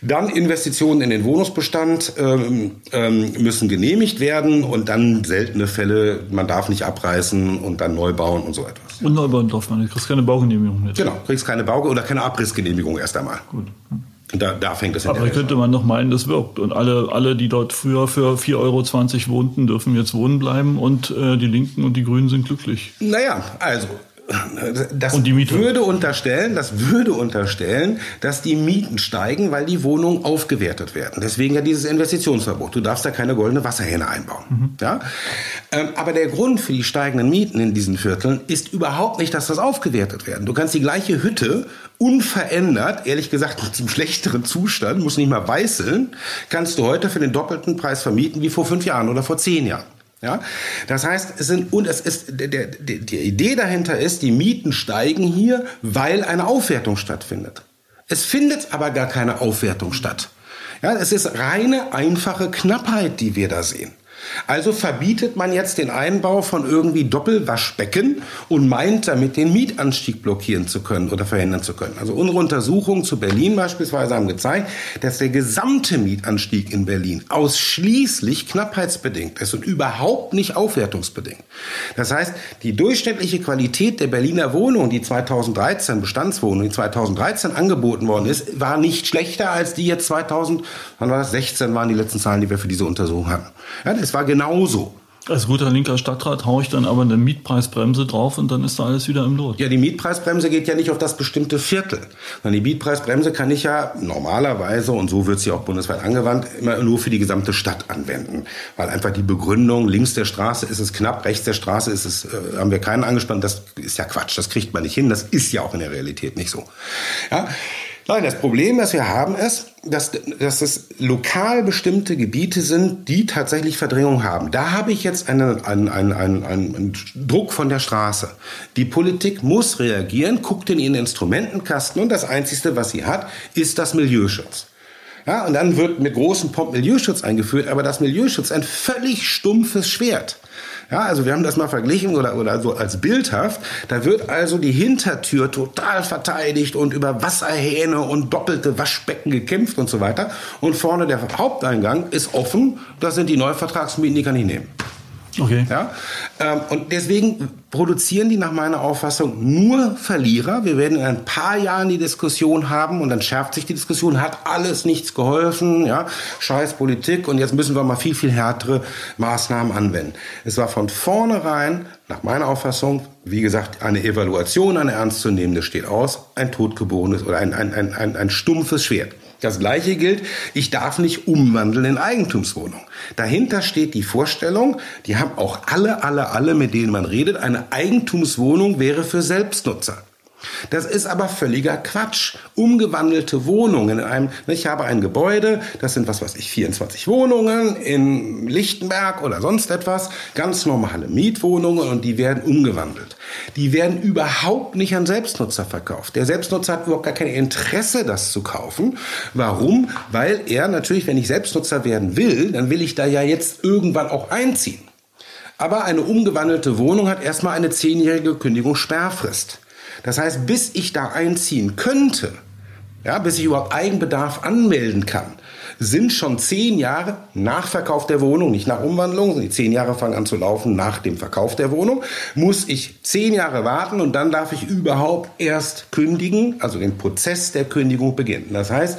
Dann Investitionen in den Wohnungsbestand ähm, ähm, müssen genehmigt werden und dann seltene Fälle, man darf nicht abreißen und dann neu bauen und so etwas. Und neu bauen darf man nicht, kriegst keine Baugenehmigung mit. Genau, kriegst keine Bau- oder keine Abrissgenehmigung erst einmal. Gut. Da, da fängt es an. Aber könnte man noch meinen, das wirkt. Und alle, alle, die dort früher für 4,20 Euro wohnten, dürfen jetzt wohnen bleiben und äh, die Linken und die Grünen sind glücklich. Naja, also das würde unterstellen, das würde unterstellen, dass die Mieten steigen, weil die Wohnungen aufgewertet werden. Deswegen ja dieses Investitionsverbot. Du darfst da keine goldene Wasserhähne einbauen. Mhm. Ja? Ähm, aber der Grund für die steigenden Mieten in diesen Vierteln ist überhaupt nicht, dass das aufgewertet werden. Du kannst die gleiche Hütte unverändert, ehrlich gesagt zum schlechteren Zustand, muss nicht mal weißeln, kannst du heute für den doppelten Preis vermieten wie vor fünf Jahren oder vor zehn Jahren. Ja, das heißt, es sind und es ist der, der, die Idee dahinter ist, die Mieten steigen hier, weil eine Aufwertung stattfindet. Es findet aber gar keine Aufwertung statt. Ja, es ist reine einfache Knappheit, die wir da sehen. Also verbietet man jetzt den Einbau von irgendwie Doppelwaschbecken und meint damit den Mietanstieg blockieren zu können oder verhindern zu können. Also unsere Untersuchungen zu Berlin beispielsweise haben gezeigt, dass der gesamte Mietanstieg in Berlin ausschließlich knappheitsbedingt ist und überhaupt nicht aufwertungsbedingt. Das heißt, die durchschnittliche Qualität der Berliner Wohnung, die 2013 Bestandswohnung, die 2013 angeboten worden ist, war nicht schlechter als die jetzt 2000, wann war das? 16 waren die letzten Zahlen, die wir für diese Untersuchung hatten. Ja, das war genauso. Als guter linker Stadtrat haue ich dann aber eine Mietpreisbremse drauf und dann ist da alles wieder im Lot. Ja, die Mietpreisbremse geht ja nicht auf das bestimmte Viertel. Sondern die Mietpreisbremse kann ich ja normalerweise, und so wird sie auch bundesweit angewandt, immer nur für die gesamte Stadt anwenden. Weil einfach die Begründung, links der Straße ist es knapp, rechts der Straße ist es, äh, haben wir keinen angespannt, das ist ja Quatsch, das kriegt man nicht hin, das ist ja auch in der Realität nicht so. Ja? Nein, das Problem, das wir haben, ist, dass, dass es lokal bestimmte Gebiete sind, die tatsächlich Verdrängung haben. Da habe ich jetzt einen, einen, einen, einen, einen Druck von der Straße. Die Politik muss reagieren, guckt in ihren Instrumentenkasten und das Einzige, was sie hat, ist das Milieuschutz. Ja, und dann wird mit großem Pomp Milieuschutz eingeführt, aber das Milieuschutz ein völlig stumpfes Schwert. Ja, also wir haben das mal verglichen oder, oder so als bildhaft. Da wird also die Hintertür total verteidigt und über Wasserhähne und doppelte Waschbecken gekämpft und so weiter. Und vorne der Haupteingang ist offen. Das sind die Neuvertragsmieten, die kann ich nehmen. Okay. Ja? Ähm, und deswegen produzieren die nach meiner Auffassung nur Verlierer. Wir werden in ein paar Jahren die Diskussion haben und dann schärft sich die Diskussion, hat alles nichts geholfen, ja, scheiß Politik und jetzt müssen wir mal viel, viel härtere Maßnahmen anwenden. Es war von vornherein, nach meiner Auffassung, wie gesagt, eine Evaluation, eine ernstzunehmende steht aus, ein totgeborenes oder ein, ein, ein, ein, ein stumpfes Schwert. Das Gleiche gilt, ich darf nicht umwandeln in Eigentumswohnung. Dahinter steht die Vorstellung, die haben auch alle, alle, alle, mit denen man redet, eine Eigentumswohnung wäre für Selbstnutzer. Das ist aber völliger Quatsch. Umgewandelte Wohnungen in einem, ich habe ein Gebäude, das sind was weiß ich, 24 Wohnungen in Lichtenberg oder sonst etwas, ganz normale Mietwohnungen und die werden umgewandelt. Die werden überhaupt nicht an Selbstnutzer verkauft. Der Selbstnutzer hat überhaupt gar kein Interesse, das zu kaufen. Warum? Weil er natürlich, wenn ich Selbstnutzer werden will, dann will ich da ja jetzt irgendwann auch einziehen. Aber eine umgewandelte Wohnung hat erstmal eine zehnjährige Kündigungssperrfrist. Das heißt, bis ich da einziehen könnte, ja, bis ich überhaupt Eigenbedarf anmelden kann, sind schon zehn Jahre nach Verkauf der Wohnung, nicht nach Umwandlung, die zehn Jahre fangen an zu laufen nach dem Verkauf der Wohnung, muss ich zehn Jahre warten und dann darf ich überhaupt erst kündigen, also den Prozess der Kündigung beginnen. Das heißt,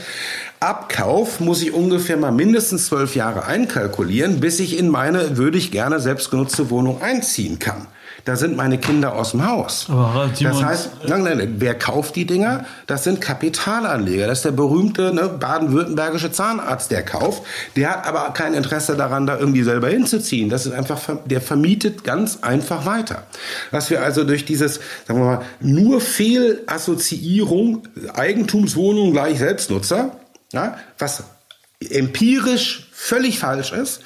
Abkauf muss ich ungefähr mal mindestens zwölf Jahre einkalkulieren, bis ich in meine würde ich gerne selbstgenutzte Wohnung einziehen kann da sind meine Kinder aus dem Haus. Aber das heißt, nein, nein, wer kauft die Dinger? Das sind Kapitalanleger. Das ist der berühmte ne, baden-württembergische Zahnarzt, der kauft. Der hat aber kein Interesse daran, da irgendwie selber hinzuziehen. Das ist einfach, der vermietet ganz einfach weiter. Was wir also durch dieses, sagen wir mal, nur Fehlassoziierung, Eigentumswohnung gleich Selbstnutzer, ja, was empirisch völlig falsch ist,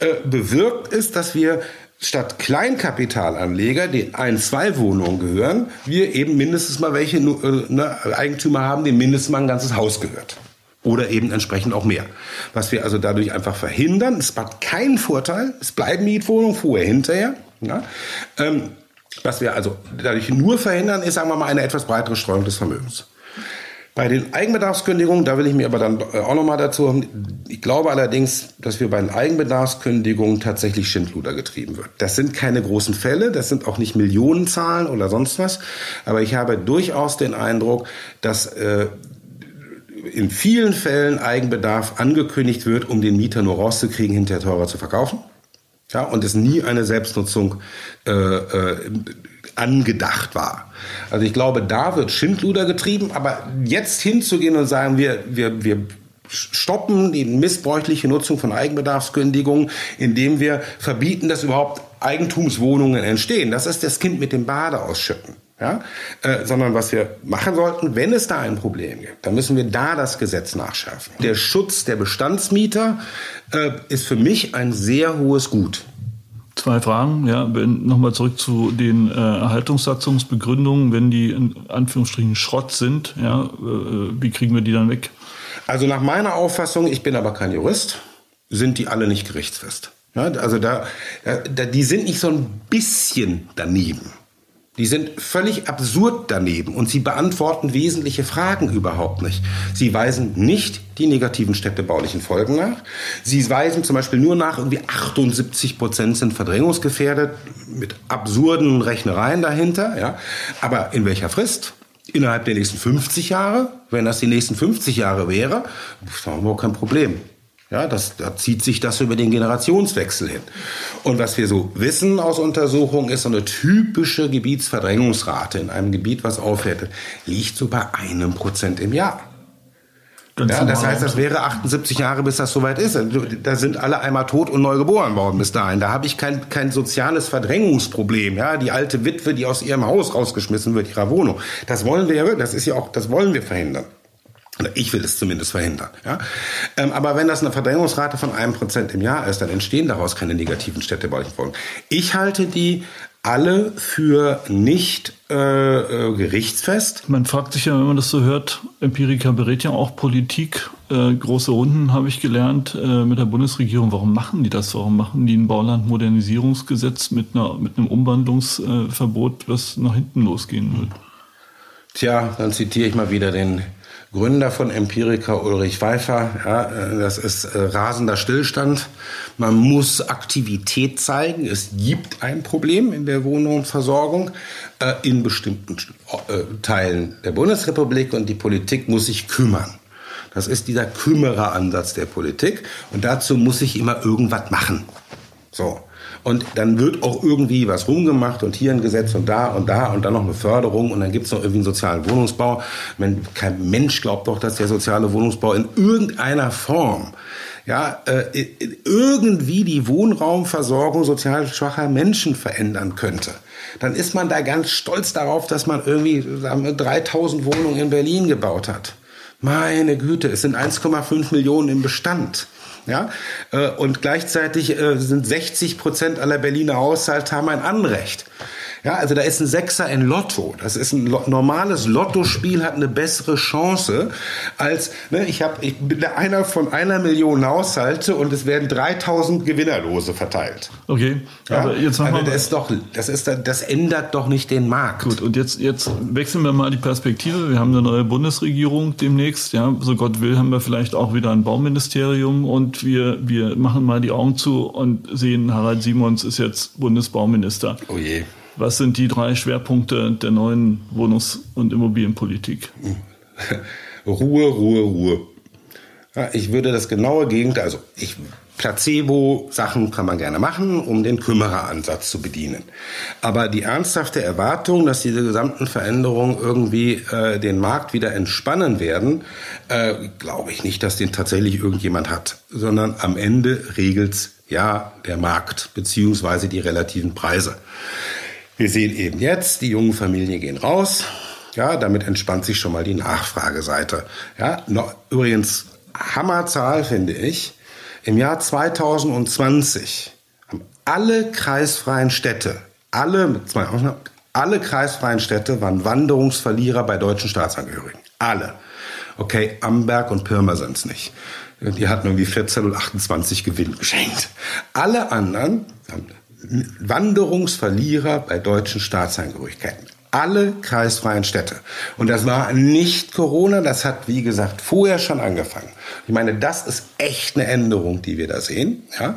äh, bewirkt ist, dass wir statt Kleinkapitalanleger, die ein, zwei Wohnungen gehören, wir eben mindestens mal welche äh, ne, Eigentümer haben, denen mindestens mal ein ganzes Haus gehört. Oder eben entsprechend auch mehr. Was wir also dadurch einfach verhindern, es hat keinen Vorteil, es bleiben Mietwohnungen vorher, hinterher. Ja? Ähm, was wir also dadurch nur verhindern, ist, sagen wir mal, eine etwas breitere Streuung des Vermögens. Bei den Eigenbedarfskündigungen, da will ich mir aber dann äh, auch nochmal dazu haben, ich glaube allerdings, dass wir bei den Eigenbedarfskündigungen tatsächlich Schindluder getrieben wird. Das sind keine großen Fälle, das sind auch nicht Millionenzahlen oder sonst was, aber ich habe durchaus den Eindruck, dass äh, in vielen Fällen Eigenbedarf angekündigt wird, um den Mieter nur rauszukriegen, hinterher teurer zu verkaufen. Ja, und es nie eine Selbstnutzung äh, äh, angedacht war. Also ich glaube, da wird Schindluder getrieben, aber jetzt hinzugehen und sagen, wir, wir, wir stoppen die missbräuchliche Nutzung von Eigenbedarfskündigungen, indem wir verbieten, dass überhaupt Eigentumswohnungen entstehen. Das ist das Kind mit dem Bade ausschütten. Ja? Äh, sondern was wir machen sollten, wenn es da ein Problem gibt, dann müssen wir da das Gesetz nachschärfen. Der Schutz der Bestandsmieter äh, ist für mich ein sehr hohes Gut. Zwei Fragen, ja, nochmal zurück zu den äh, Erhaltungssatzungsbegründungen, wenn die in Anführungsstrichen Schrott sind, ja, äh, wie kriegen wir die dann weg? Also nach meiner Auffassung, ich bin aber kein Jurist, sind die alle nicht gerichtsfest. Ja, also da, da, die sind nicht so ein bisschen daneben. Die sind völlig absurd daneben und sie beantworten wesentliche Fragen überhaupt nicht. Sie weisen nicht die negativen städtebaulichen Folgen nach. Sie weisen zum Beispiel nur nach, irgendwie 78 Prozent sind verdrängungsgefährdet, mit absurden Rechnereien dahinter. Ja. Aber in welcher Frist? Innerhalb der nächsten 50 Jahre? Wenn das die nächsten 50 Jahre wäre, haben wir auch kein Problem. Ja, das, da zieht sich das über den Generationswechsel hin. Und was wir so wissen aus Untersuchungen ist, so eine typische Gebietsverdrängungsrate in einem Gebiet, was aufhört, liegt so bei einem Prozent im Jahr. ja, das heißt, das wäre 78 Jahre, bis das soweit ist. Da sind alle einmal tot und neu geboren worden bis dahin. Da habe ich kein, kein soziales Verdrängungsproblem. Ja, die alte Witwe, die aus ihrem Haus rausgeschmissen wird, ihrer Wohnung. Das wollen wir, das ist ja auch, das wollen wir verhindern. Ich will es zumindest verhindern. Ja? Ähm, aber wenn das eine Verdrängungsrate von einem Prozent im Jahr ist, dann entstehen daraus keine negativen städtebaulichen Folgen. Ich halte die alle für nicht äh, äh, gerichtsfest. Man fragt sich ja, wenn man das so hört, Empiriker berät ja auch Politik. Äh, große Runden habe ich gelernt äh, mit der Bundesregierung. Warum machen die das? Warum machen die ein Baulandmodernisierungsgesetz mit, einer, mit einem Umwandlungsverbot, was nach hinten losgehen wird? Tja, dann zitiere ich mal wieder den Gründer von Empirica Ulrich Pfeiffer. Ja, äh, das ist äh, rasender Stillstand. Man muss Aktivität zeigen. Es gibt ein Problem in der Wohnungsversorgung äh, in bestimmten äh, Teilen der Bundesrepublik und die Politik muss sich kümmern. Das ist dieser Kümmereransatz der Politik und dazu muss ich immer irgendwas machen. So. Und dann wird auch irgendwie was rumgemacht und hier ein Gesetz und da und da und dann noch eine Förderung und dann gibt es noch irgendwie einen sozialen Wohnungsbau. Wenn kein Mensch glaubt doch, dass der soziale Wohnungsbau in irgendeiner Form ja, äh, irgendwie die Wohnraumversorgung sozial schwacher Menschen verändern könnte, dann ist man da ganz stolz darauf, dass man irgendwie sagen wir, 3000 Wohnungen in Berlin gebaut hat. Meine Güte, es sind 1,5 Millionen im Bestand. Ja? Äh, und gleichzeitig äh, sind 60 Prozent aller Berliner Haushalte haben ein Anrecht. Ja, also da ist ein Sechser in Lotto. Das ist ein normales Lottospiel, hat eine bessere Chance als, ne, ich, hab, ich bin einer von einer Million Haushalte und es werden 3000 Gewinnerlose verteilt. Okay, ja? aber jetzt haben also wir... Das, ist doch, das, ist, das ändert doch nicht den Markt. Gut, und jetzt, jetzt wechseln wir mal die Perspektive. Wir haben eine neue Bundesregierung demnächst. Ja, so Gott will, haben wir vielleicht auch wieder ein Bauministerium und wir, wir machen mal die Augen zu und sehen, Harald Simons ist jetzt Bundesbauminister. Oh je. Was sind die drei Schwerpunkte der neuen Wohnungs- und Immobilienpolitik? Ruhe, Ruhe, Ruhe. Ja, ich würde das genaue Gegenteil, also ich, Placebo-Sachen kann man gerne machen, um den Kümmereransatz zu bedienen. Aber die ernsthafte Erwartung, dass diese gesamten Veränderungen irgendwie äh, den Markt wieder entspannen werden, äh, glaube ich nicht, dass den tatsächlich irgendjemand hat, sondern am Ende regelt's ja der Markt beziehungsweise die relativen Preise. Wir sehen eben jetzt, die jungen Familien gehen raus. Ja, damit entspannt sich schon mal die Nachfrageseite. Ja, noch, übrigens, Hammerzahl finde ich. Im Jahr 2020 haben alle kreisfreien Städte, alle, mit zwei Ausnahmen, alle kreisfreien Städte waren Wanderungsverlierer bei deutschen Staatsangehörigen. Alle. Okay, Amberg und Pirma sind es nicht. Die hatten irgendwie 14 und 28 Gewinn geschenkt. Alle anderen haben Wanderungsverlierer bei deutschen Staatsangehörigkeiten. Alle kreisfreien Städte. Und das war nicht Corona, das hat, wie gesagt, vorher schon angefangen. Ich meine, das ist echt eine Änderung, die wir da sehen. Ja?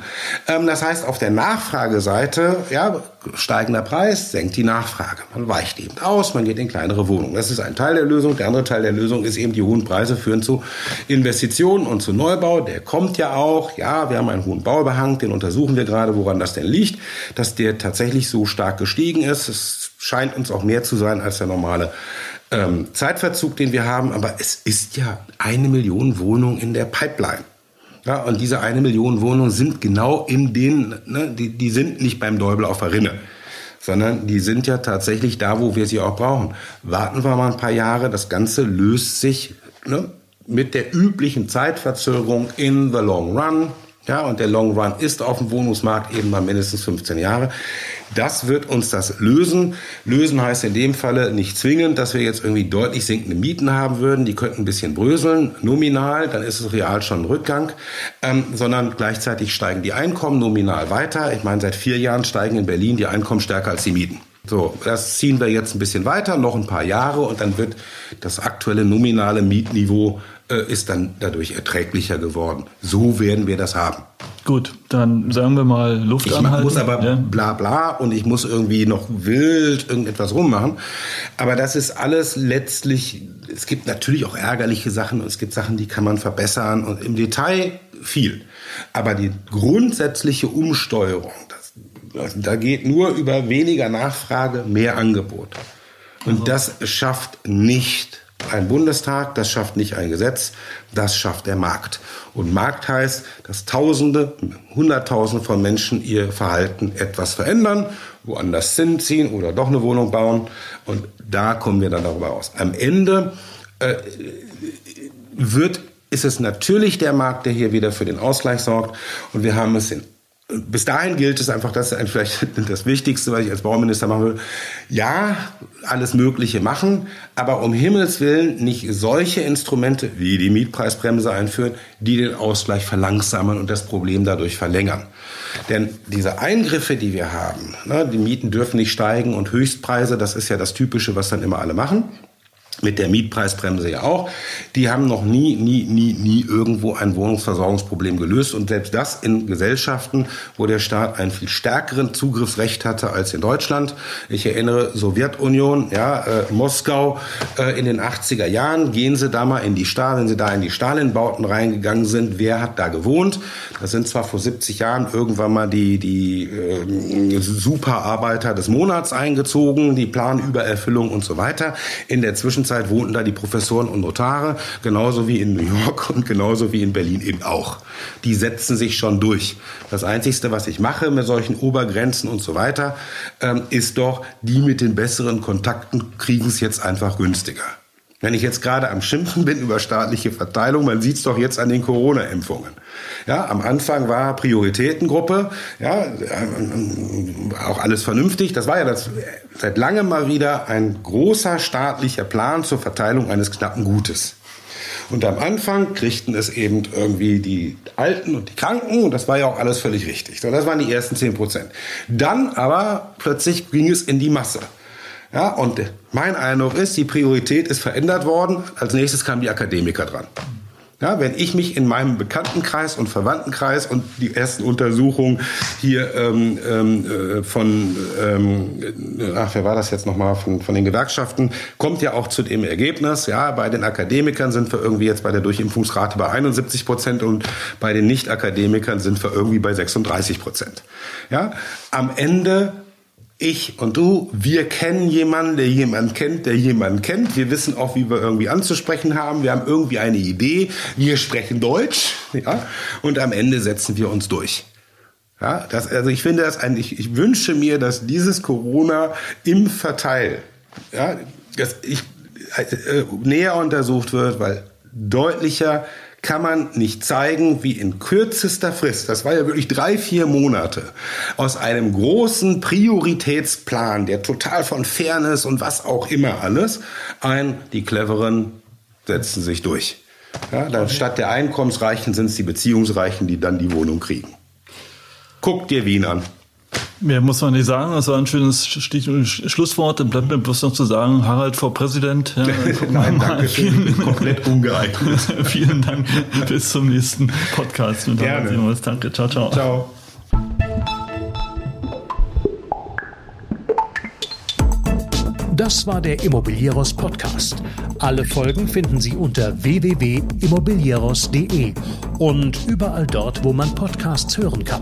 Ähm, das heißt, auf der Nachfrageseite, ja, steigender Preis senkt die Nachfrage. Man weicht eben aus, man geht in kleinere Wohnungen. Das ist ein Teil der Lösung. Der andere Teil der Lösung ist eben, die hohen Preise führen zu Investitionen und zu Neubau. Der kommt ja auch. Ja, wir haben einen hohen Baubehang, den untersuchen wir gerade, woran das denn liegt, dass der tatsächlich so stark gestiegen ist. Es scheint uns auch mehr zu sein als der normale ähm, Zeitverzug, den wir haben, aber es ist ja eine Million Wohnungen in der Pipeline. Ja, und diese eine Million Wohnungen sind genau in den, ne, die, die sind nicht beim Däubel auf der Rinne, sondern die sind ja tatsächlich da, wo wir sie auch brauchen. Warten wir mal ein paar Jahre, das Ganze löst sich ne, mit der üblichen Zeitverzögerung in the long run. Ja, und der Long Run ist auf dem Wohnungsmarkt eben mal mindestens 15 Jahre. Das wird uns das lösen. Lösen heißt in dem Falle nicht zwingend, dass wir jetzt irgendwie deutlich sinkende Mieten haben würden. Die könnten ein bisschen bröseln, nominal, dann ist es real schon ein Rückgang, ähm, sondern gleichzeitig steigen die Einkommen nominal weiter. Ich meine, seit vier Jahren steigen in Berlin die Einkommen stärker als die Mieten. So, das ziehen wir jetzt ein bisschen weiter, noch ein paar Jahre und dann wird das aktuelle nominale Mietniveau ist dann dadurch erträglicher geworden. So werden wir das haben. Gut, dann sagen wir mal Luft ich anhalten. muss aber ja. bla bla und ich muss irgendwie noch wild irgendetwas rummachen. Aber das ist alles letztlich, es gibt natürlich auch ärgerliche Sachen und es gibt Sachen, die kann man verbessern und im Detail viel. Aber die grundsätzliche Umsteuerung, das, da geht nur über weniger Nachfrage, mehr Angebot. Und also. das schafft nicht ein Bundestag, das schafft nicht ein Gesetz, das schafft der Markt. Und Markt heißt, dass Tausende, Hunderttausende von Menschen ihr Verhalten etwas verändern, woanders hinziehen oder doch eine Wohnung bauen. Und da kommen wir dann darüber raus. Am Ende äh, wird, ist es natürlich der Markt, der hier wieder für den Ausgleich sorgt. Und wir haben es in bis dahin gilt es einfach, das ist vielleicht das Wichtigste, was ich als Bauminister machen will. Ja, alles Mögliche machen, aber um Himmels Willen nicht solche Instrumente wie die Mietpreisbremse einführen, die den Ausgleich verlangsamen und das Problem dadurch verlängern. Denn diese Eingriffe, die wir haben, ne, die Mieten dürfen nicht steigen und Höchstpreise, das ist ja das Typische, was dann immer alle machen mit der Mietpreisbremse ja auch, die haben noch nie, nie, nie, nie irgendwo ein Wohnungsversorgungsproblem gelöst. Und selbst das in Gesellschaften, wo der Staat einen viel stärkeren Zugriffsrecht hatte als in Deutschland. Ich erinnere Sowjetunion, ja, äh, Moskau äh, in den 80er Jahren. Gehen Sie da mal in die Stahl, wenn Sie da in die Stalinbauten reingegangen sind, wer hat da gewohnt? Das sind zwar vor 70 Jahren irgendwann mal die, die äh, Superarbeiter des Monats eingezogen, die Planübererfüllung und so weiter. In der Zwischenzeit Zwischenzeit wohnten da die Professoren und Notare, genauso wie in New York und genauso wie in Berlin eben auch. Die setzen sich schon durch. Das Einzige, was ich mache mit solchen Obergrenzen und so weiter, ähm, ist doch, die mit den besseren Kontakten kriegen es jetzt einfach günstiger. Wenn ich jetzt gerade am Schimpfen bin über staatliche Verteilung, man sieht es doch jetzt an den Corona-Impfungen. Ja, am Anfang war Prioritätengruppe, ja, auch alles vernünftig. Das war ja das, seit langem mal wieder ein großer staatlicher Plan zur Verteilung eines knappen Gutes. Und am Anfang kriegten es eben irgendwie die Alten und die Kranken und das war ja auch alles völlig richtig. So, das waren die ersten zehn Prozent. Dann aber plötzlich ging es in die Masse. Ja, und mein Eindruck ist, die Priorität ist verändert worden. Als nächstes kamen die Akademiker dran. Ja, wenn ich mich in meinem Bekanntenkreis und Verwandtenkreis und die ersten Untersuchungen hier ähm, ähm, äh, von, ähm, ach, wer war das jetzt nochmal, von, von den Gewerkschaften, kommt ja auch zu dem Ergebnis, ja, bei den Akademikern sind wir irgendwie jetzt bei der Durchimpfungsrate bei 71 Prozent und bei den Nicht-Akademikern sind wir irgendwie bei 36 Prozent. Ja, am Ende ich und du, wir kennen jemanden, der jemanden kennt, der jemanden kennt. Wir wissen auch, wie wir irgendwie anzusprechen haben. Wir haben irgendwie eine Idee. Wir sprechen Deutsch. Ja? Und am Ende setzen wir uns durch. Ja, das, also ich finde das eigentlich, ich wünsche mir, dass dieses Corona im Verteil, ja, dass ich, äh, näher untersucht wird, weil deutlicher kann man nicht zeigen, wie in kürzester Frist, das war ja wirklich drei, vier Monate, aus einem großen Prioritätsplan, der total von Fairness und was auch immer alles, ein, die Cleveren setzen sich durch. Ja, dann statt der Einkommensreichen sind es die Beziehungsreichen, die dann die Wohnung kriegen. Guck dir Wien an. Mehr muss man nicht sagen. Das war ein schönes Stich Schlusswort. Dann bleibt mir bloß noch zu sagen, Harald vor Präsident. Ja, Nein, danke schön. Komplett ungeeignet. Vielen Dank. Bis zum nächsten Podcast. Mit Gerne. Danke. Ciao, ciao. Ciao. Das war der Immobilieros Podcast. Alle Folgen finden Sie unter www.immobilieros.de und überall dort, wo man Podcasts hören kann.